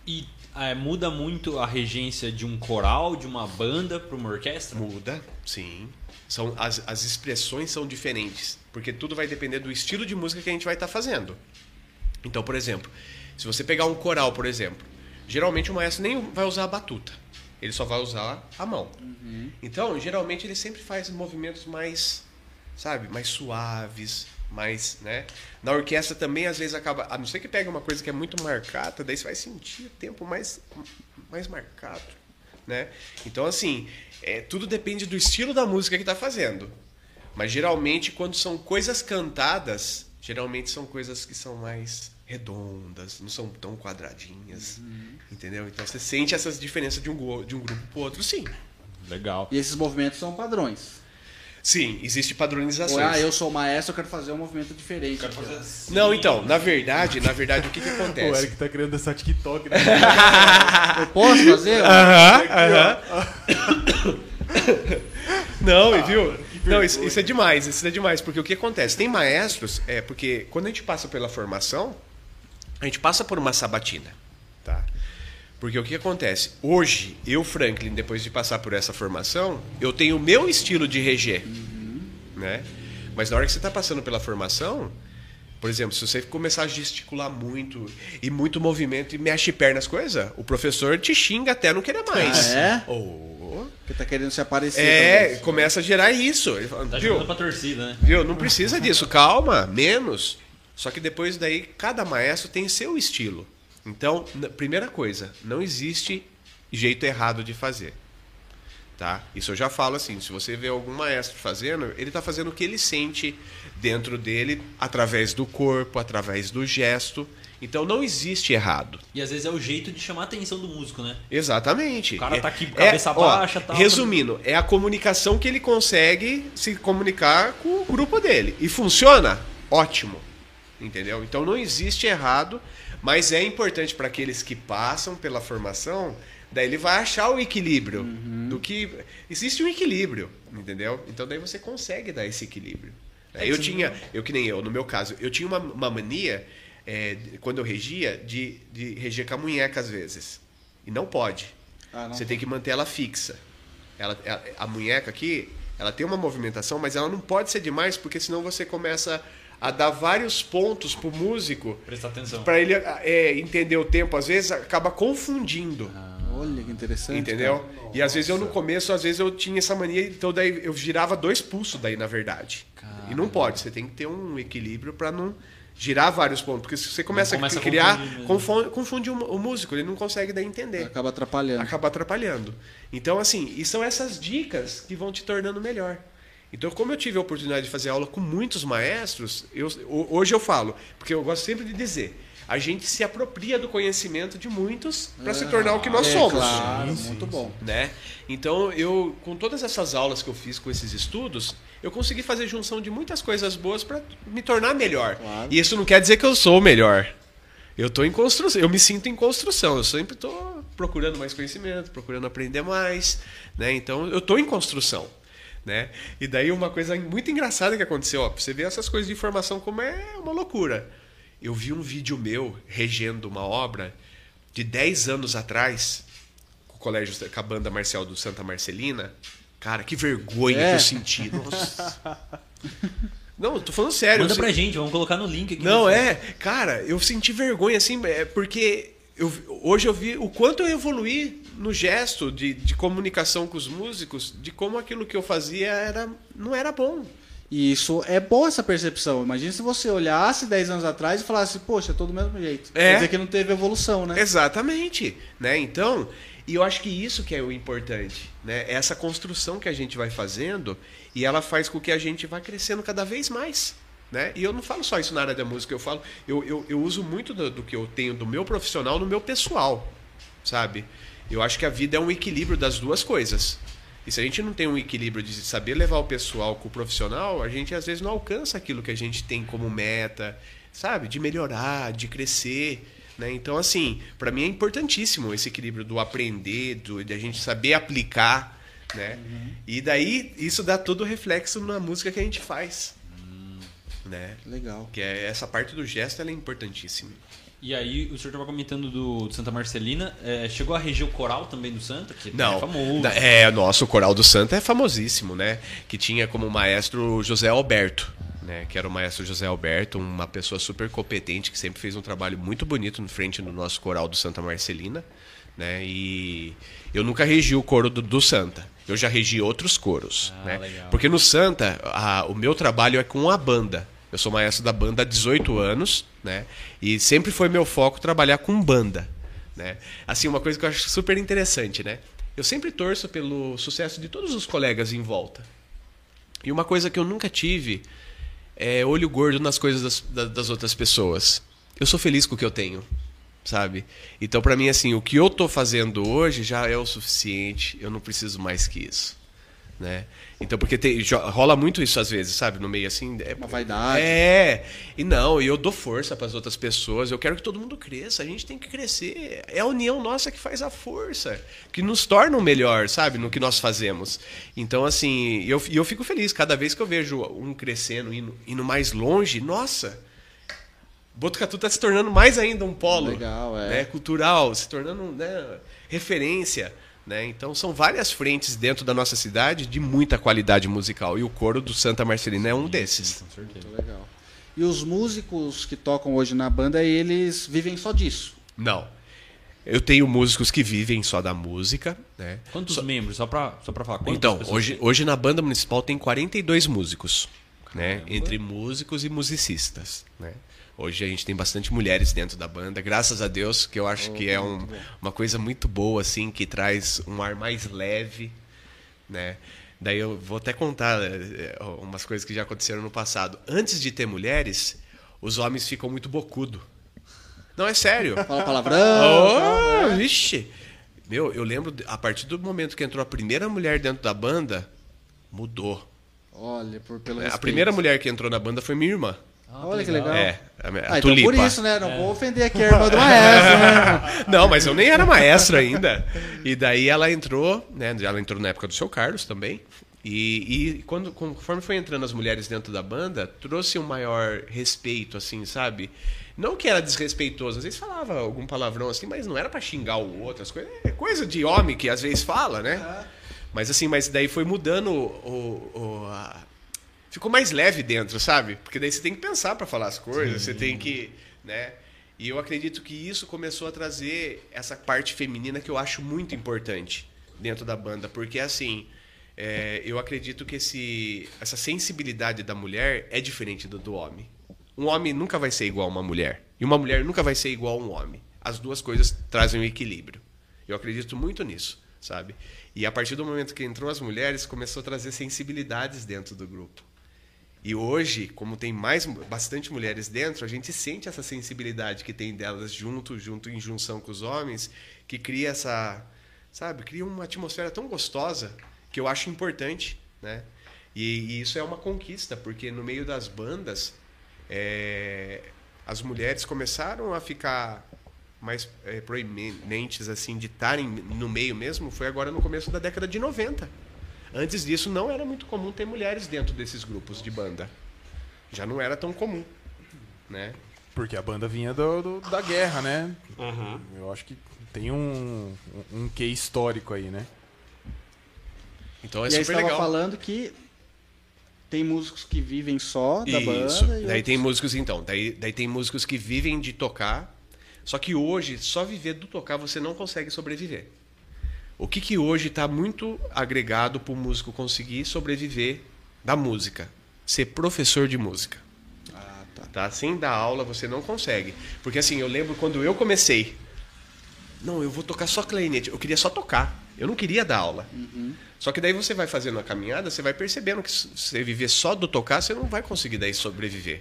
E é, muda muito a regência de um coral, de uma banda para uma orquestra? Muda, sim. São, as, as expressões são diferentes, porque tudo vai depender do estilo de música que a gente vai estar fazendo. Então, por exemplo, se você pegar um coral, por exemplo, geralmente o maestro nem vai usar a batuta, ele só vai usar a mão. Então, geralmente ele sempre faz movimentos mais, sabe, mais suaves, mais, né? Na orquestra também às vezes acaba, a não ser que pegue uma coisa que é muito marcada, daí você vai sentir o tempo mais mais marcado, né? Então assim, é, tudo depende do estilo da música que está fazendo. Mas geralmente quando são coisas cantadas, geralmente são coisas que são mais redondas, não são tão quadradinhas, entendeu? Então você sente essas diferenças de um, de um grupo pro outro, sim. Legal. E esses movimentos são padrões. Sim, existe Ou, padronizações. ah, eu sou maestro, eu quero fazer um movimento diferente. Não, então, na verdade, na verdade, o que, que [LAUGHS] O acontece? Eric tá criando essa TikTok, né? [LAUGHS] Eu posso fazer? [COUGHS] Não, e viu? Não, isso, isso é demais, isso é demais, porque o que acontece? Tem maestros, é porque quando a gente passa pela formação, a gente passa por uma sabatina? Porque o que acontece? Hoje, eu, Franklin, depois de passar por essa formação, eu tenho o meu estilo de reger, né? Mas na hora que você está passando pela formação, por exemplo, se você começar a gesticular muito e muito movimento e mexe pernas, coisa, o professor te xinga até não querer mais. Ah, é? Oh. Porque tá querendo se aparecer. É, talvez. começa a gerar isso. Ele fala, Tá viu? jogando pra torcida, né? Viu? Não precisa disso, calma, menos. Só que depois daí, cada maestro tem seu estilo. Então, primeira coisa, não existe jeito errado de fazer. Tá? Isso eu já falo assim, se você vê algum maestro fazendo, ele está fazendo o que ele sente dentro dele, através do corpo, através do gesto. Então não existe errado. E às vezes é o jeito de chamar a atenção do músico, né? Exatamente. O cara É- tá aqui, cabeça ó, baixa, tal. Resumindo, é a comunicação que ele consegue se comunicar com o grupo dele. E funciona? Ótimo. Entendeu? Então não existe errado, mas é importante para aqueles que passam pela formação, daí ele vai achar o equilíbrio do que existe um equilíbrio, entendeu? Então daí você consegue dar esse equilíbrio. Eu tinha, eu que nem eu, no meu caso, eu tinha uma, uma mania é, quando eu regia de, de reger com a munheca às vezes. E não pode. Ah, não. Você tem que manter ela fixa. Ela, a, a munheca aqui, ela tem uma movimentação, mas ela não pode ser demais, porque senão você começa a dar vários pontos pro músico Prestar atenção. para ele é, entender o tempo. Às vezes acaba confundindo. Olha que interessante. Entendeu? cara. E às vezes eu no começo, às vezes eu tinha essa mania, então daí eu girava dois pulsos daí, na verdade. E não pode, você tem que ter um equilíbrio para não girar vários pontos, porque se você começa, começa a criar, confunde, confunde o, o músico, ele não consegue daí entender. Acaba atrapalhando. Acaba atrapalhando. Então, assim, e são essas dicas que vão te tornando melhor. Então, como eu tive a oportunidade de fazer aula com muitos maestros, eu, ho- hoje eu falo, porque eu gosto sempre de dizer, a gente se apropria do conhecimento de muitos para se tornar o que nós é, somos Claro, muito bom. né? Então, eu com todas essas aulas que eu fiz com esses estudos, eu consegui fazer junção de muitas coisas boas para me tornar melhor. Claro. E isso não quer dizer que eu sou o melhor. Eu tô em construção, eu me sinto em construção, eu sempre tô procurando mais conhecimento, procurando aprender mais, né? Então, eu tô em construção, né? E daí uma coisa muito engraçada que aconteceu, ó, você ver essas coisas de informação como é uma loucura. Eu vi um vídeo meu regendo uma obra de 10 anos atrás, com o colégio, com a banda marcial do Santa Marcelina. Cara, que vergonha É. que eu senti. Nossa. Não, tô falando sério. Manda eu pra gente, vamos colocar no link aqui. não, é, cara, eu senti vergonha, assim, é porque eu, hoje eu vi o quanto eu evoluí no gesto de, de comunicação com os músicos, de como aquilo que eu fazia era, não era bom. E isso é boa essa percepção. Imagina se você olhasse 10 anos atrás e falasse, poxa, é todo do mesmo jeito. É. Quer dizer que não teve evolução, né? Exatamente, né? Então, e eu acho que isso que é o importante, né? Essa construção que a gente vai fazendo e ela faz com que a gente vá crescendo cada vez mais, né? E eu não falo só isso na área da música, eu falo, eu, eu, eu uso muito do, do que eu tenho do meu profissional no meu pessoal, sabe? Eu acho que a vida é um equilíbrio das duas coisas. E se a gente não tem um equilíbrio de saber levar o pessoal com o profissional, a gente às vezes não alcança aquilo que a gente tem como meta, sabe? De melhorar, de crescer. Né? Então, assim, para mim é importantíssimo esse equilíbrio do aprender, do, de a gente saber aplicar. Né? E daí isso dá todo o reflexo na música que a gente faz. Né? Legal. Que é essa parte do gesto ela é importantíssima. E aí, o senhor estava comentando do, do Santa Marcelina. é, chegou a reger o coral também do Santa, que Não, é famoso. é, nosso Coral do Santa é famosíssimo, né? Que tinha como maestro José Alberto, né? Que era o maestro José Alberto, uma pessoa super competente que sempre fez um trabalho muito bonito no frente do nosso Coral do Santa Marcelina, né? E eu nunca regi o coro do, do Santa. Eu já regi outros coros, Ah, né? legal. Porque no Santa, a- o meu trabalho é com a banda. Eu sou maestro da banda há 18 anos, né? E sempre foi meu foco trabalhar com banda, né? Assim, uma coisa que eu acho super interessante, né? Eu sempre torço pelo sucesso de todos os colegas em volta. E uma coisa que eu nunca tive é olho gordo nas coisas das, da- das outras pessoas. Eu sou feliz com o que eu tenho, sabe? Então, pra mim, assim, o que eu tô fazendo hoje já é o suficiente. Eu não preciso mais que isso, né? Então, porque tem- rola muito isso às vezes, sabe? No meio assim. É, Uma vaidade. É. E não, e eu dou força para as outras pessoas. Eu quero que todo mundo cresça. A gente tem que crescer. É a união nossa que faz a força, que nos torna o melhor, sabe? No que nós fazemos. Então, assim, eu, e eu fico feliz cada vez que eu vejo um crescendo, indo, indo mais longe. Nossa! Botucatu está se tornando mais ainda um polo Legal, é. né, cultural, se tornando né, referência. Né? Então são várias frentes dentro da nossa cidade de muita qualidade musical. E o coro do Santa Marcelina é um desses. Com certeza. Muito legal. E os músicos que tocam hoje na banda, eles vivem só disso. Não. Eu tenho músicos que vivem só da música. Né? Quantos membros? Só pra, só pra falar. Então, hoje, tem? hoje na banda municipal tem 42 músicos. Né? Entre músicos e musicistas. Né? Hoje a gente tem bastante mulheres dentro da banda, graças a Deus, que eu acho que é um- uma coisa muito boa, assim, que traz um ar mais leve, né? Daí eu vou até contar eh, umas coisas que já aconteceram no passado. Antes de ter mulheres, os homens ficam muito bocudo. Não, é sério. Fala palavrão. Oh, vixe. Meu, eu lembro, a partir do momento que entrou a primeira mulher dentro da banda, mudou. Olha, por, pelo A respeito. primeira mulher que entrou na banda foi minha irmã. Ah, Olha que legal. É, a, a Ah, então tulipa. por isso, né? Não vou ofender aqui a irmã do maestro, né? [LAUGHS] Não, mas eu nem era maestro ainda. E daí ela entrou, né? Ela entrou na época do seu Carlos também. E, e quando, conforme foi entrando as mulheres dentro da banda, trouxe um maior respeito, assim, sabe? Não que era desrespeitoso, às vezes falava algum palavrão assim, mas não era pra xingar o outro, as coisas. É coisa de homem que às vezes fala, né? Mas assim, mas daí foi mudando o. o- a- Ficou mais leve dentro, sabe? Porque daí você tem que pensar pra falar as coisas, você tem que. né? E eu acredito que isso começou a trazer essa parte feminina que eu acho muito importante dentro da banda. Porque assim. é, eu acredito que esse, essa sensibilidade da mulher é diferente do, do homem. Um homem nunca vai ser igual a uma mulher. E uma mulher nunca vai ser igual a um homem. As duas coisas trazem um equilíbrio. Eu acredito muito nisso, sabe? E a partir do momento que entrou as mulheres, começou a trazer sensibilidades dentro do grupo. E hoje, como tem mais bastante mulheres dentro, a gente sente essa sensibilidade que tem delas junto, junto em junção com os homens, que cria essa, sabe, cria uma atmosfera tão gostosa que eu acho importante, né? E, e isso é uma conquista, porque no meio das bandas, é, as mulheres começaram a ficar mais é, proeminentes assim de estarem no meio mesmo foi agora no começo da década de 90. Antes disso não era muito comum ter mulheres dentro desses grupos de banda. Já não era tão comum, né? Porque a banda vinha do, do- da guerra, né? Uhum. Eu acho que tem um, um, um quê histórico aí, né? Então é e aí você super estava legal. falando que tem músicos que vivem só da Isso. banda. e Daí tem outros- músicos então, daí, daí tem músicos que vivem de tocar. Só que hoje só viver do tocar você não consegue sobreviver. O que que hoje está muito agregado para o músico conseguir sobreviver da música? Ser professor de música. Ah, tá. tá? Sem dar aula você não consegue. Porque assim, eu lembro quando eu comecei. Não, eu vou tocar só clarinete. Eu queria só tocar. Eu não queria dar aula. Só que daí você vai fazendo a caminhada, você vai percebendo que se você viver só do tocar, você não vai conseguir daí sobreviver.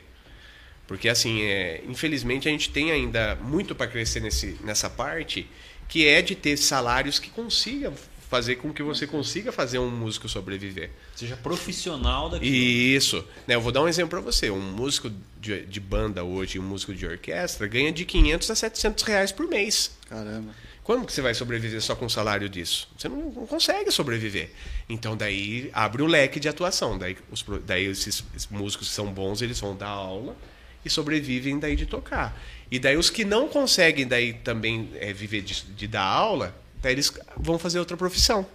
Porque assim, é, infelizmente a gente tem ainda muito para crescer nesse, nessa parte, que é de ter salários que consigam fazer com que você consiga fazer um músico sobreviver. Seja profissional daquilo. Isso. Né, eu vou dar um exemplo para você. Um músico de, de banda hoje, um músico de orquestra, ganha de 500 a 700 reais por mês. Caramba. Como que você vai sobreviver só com o salário disso? Você não, não consegue sobreviver. Então daí abre o leque de atuação. Daí, os, daí esses, esses músicos que são bons, eles vão dar aula e sobrevivem daí de tocar. E daí os que não conseguem daí também é, viver de, de dar aula, daí eles vão fazer outra profissão.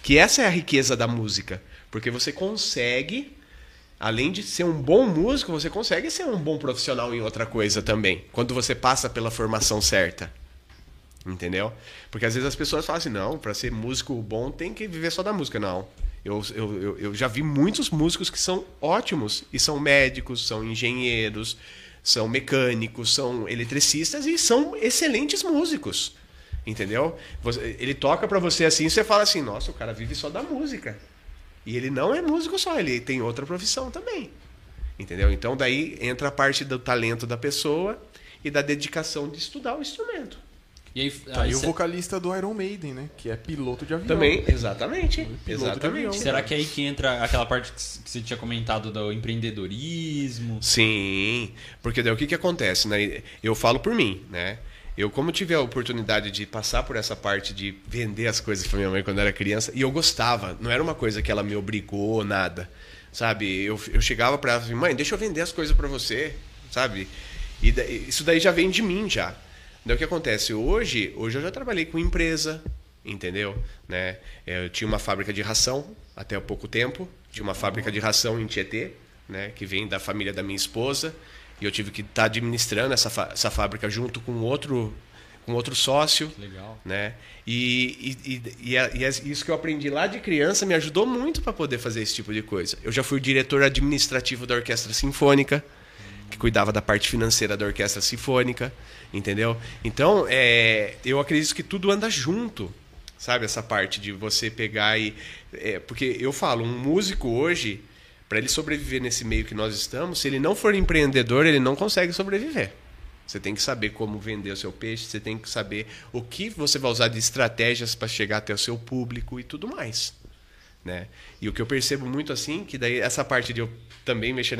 Que essa é a riqueza da música. Porque você consegue, além de ser um bom músico, você consegue ser um bom profissional em outra coisa também. Quando você passa pela formação certa. Entendeu? Porque às vezes as pessoas falam assim, não, para ser músico bom tem que viver só da música. Não. Eu, eu, eu, eu já vi muitos músicos que são ótimos e são médicos, são engenheiros, são mecânicos, são eletricistas e são excelentes músicos. Entendeu? Ele toca para você assim, você fala assim, nossa, o cara vive só da música. E ele não é músico só, ele tem outra profissão também. Entendeu? Então daí entra a parte do talento da pessoa e da dedicação de estudar o instrumento. E aí, Tá aí aí o cê- vocalista do Iron Maiden, né? Que é piloto de avião. Também, exatamente. Piloto de Exatamente. avião. será que é aí que entra aquela parte que você tinha comentado do empreendedorismo? Sim, porque daí o que, que acontece, né? Eu falo por mim, né? Eu, como tive a oportunidade de passar por essa parte de vender as coisas para minha mãe quando era criança, e eu gostava, não era uma coisa que ela me obrigou, nada, sabe? Eu, eu chegava para ela e mãe, deixa eu vender as coisas para você, sabe? E daí- isso daí já vem de mim já. Daí o que acontece? Hoje, hoje eu já trabalhei com empresa, entendeu? Né? Eu tinha uma fábrica de ração até há pouco tempo, tinha uma fábrica de ração em Tietê, né? que vem da família da minha esposa, e eu tive que estar administrando essa, essa fábrica junto com outro, com outro sócio. Legal. Né? E, e, e, e, é- é isso que eu aprendi lá de criança me ajudou muito para poder fazer esse tipo de coisa. Eu já fui diretor administrativo da Orquestra Sinfônica, que cuidava da parte financeira da Orquestra Sinfônica, entendeu? Então, é, eu acredito que tudo anda junto, sabe? Essa parte de você pegar e. é, porque eu falo, um músico hoje, para ele sobreviver nesse meio que nós estamos, se ele não for empreendedor, ele não consegue sobreviver. Você tem que saber como vender o seu peixe, você tem que saber o que você vai usar de estratégias para chegar até o seu público e tudo mais. Né? E o que eu percebo muito assim, que daí essa parte de eu também mexer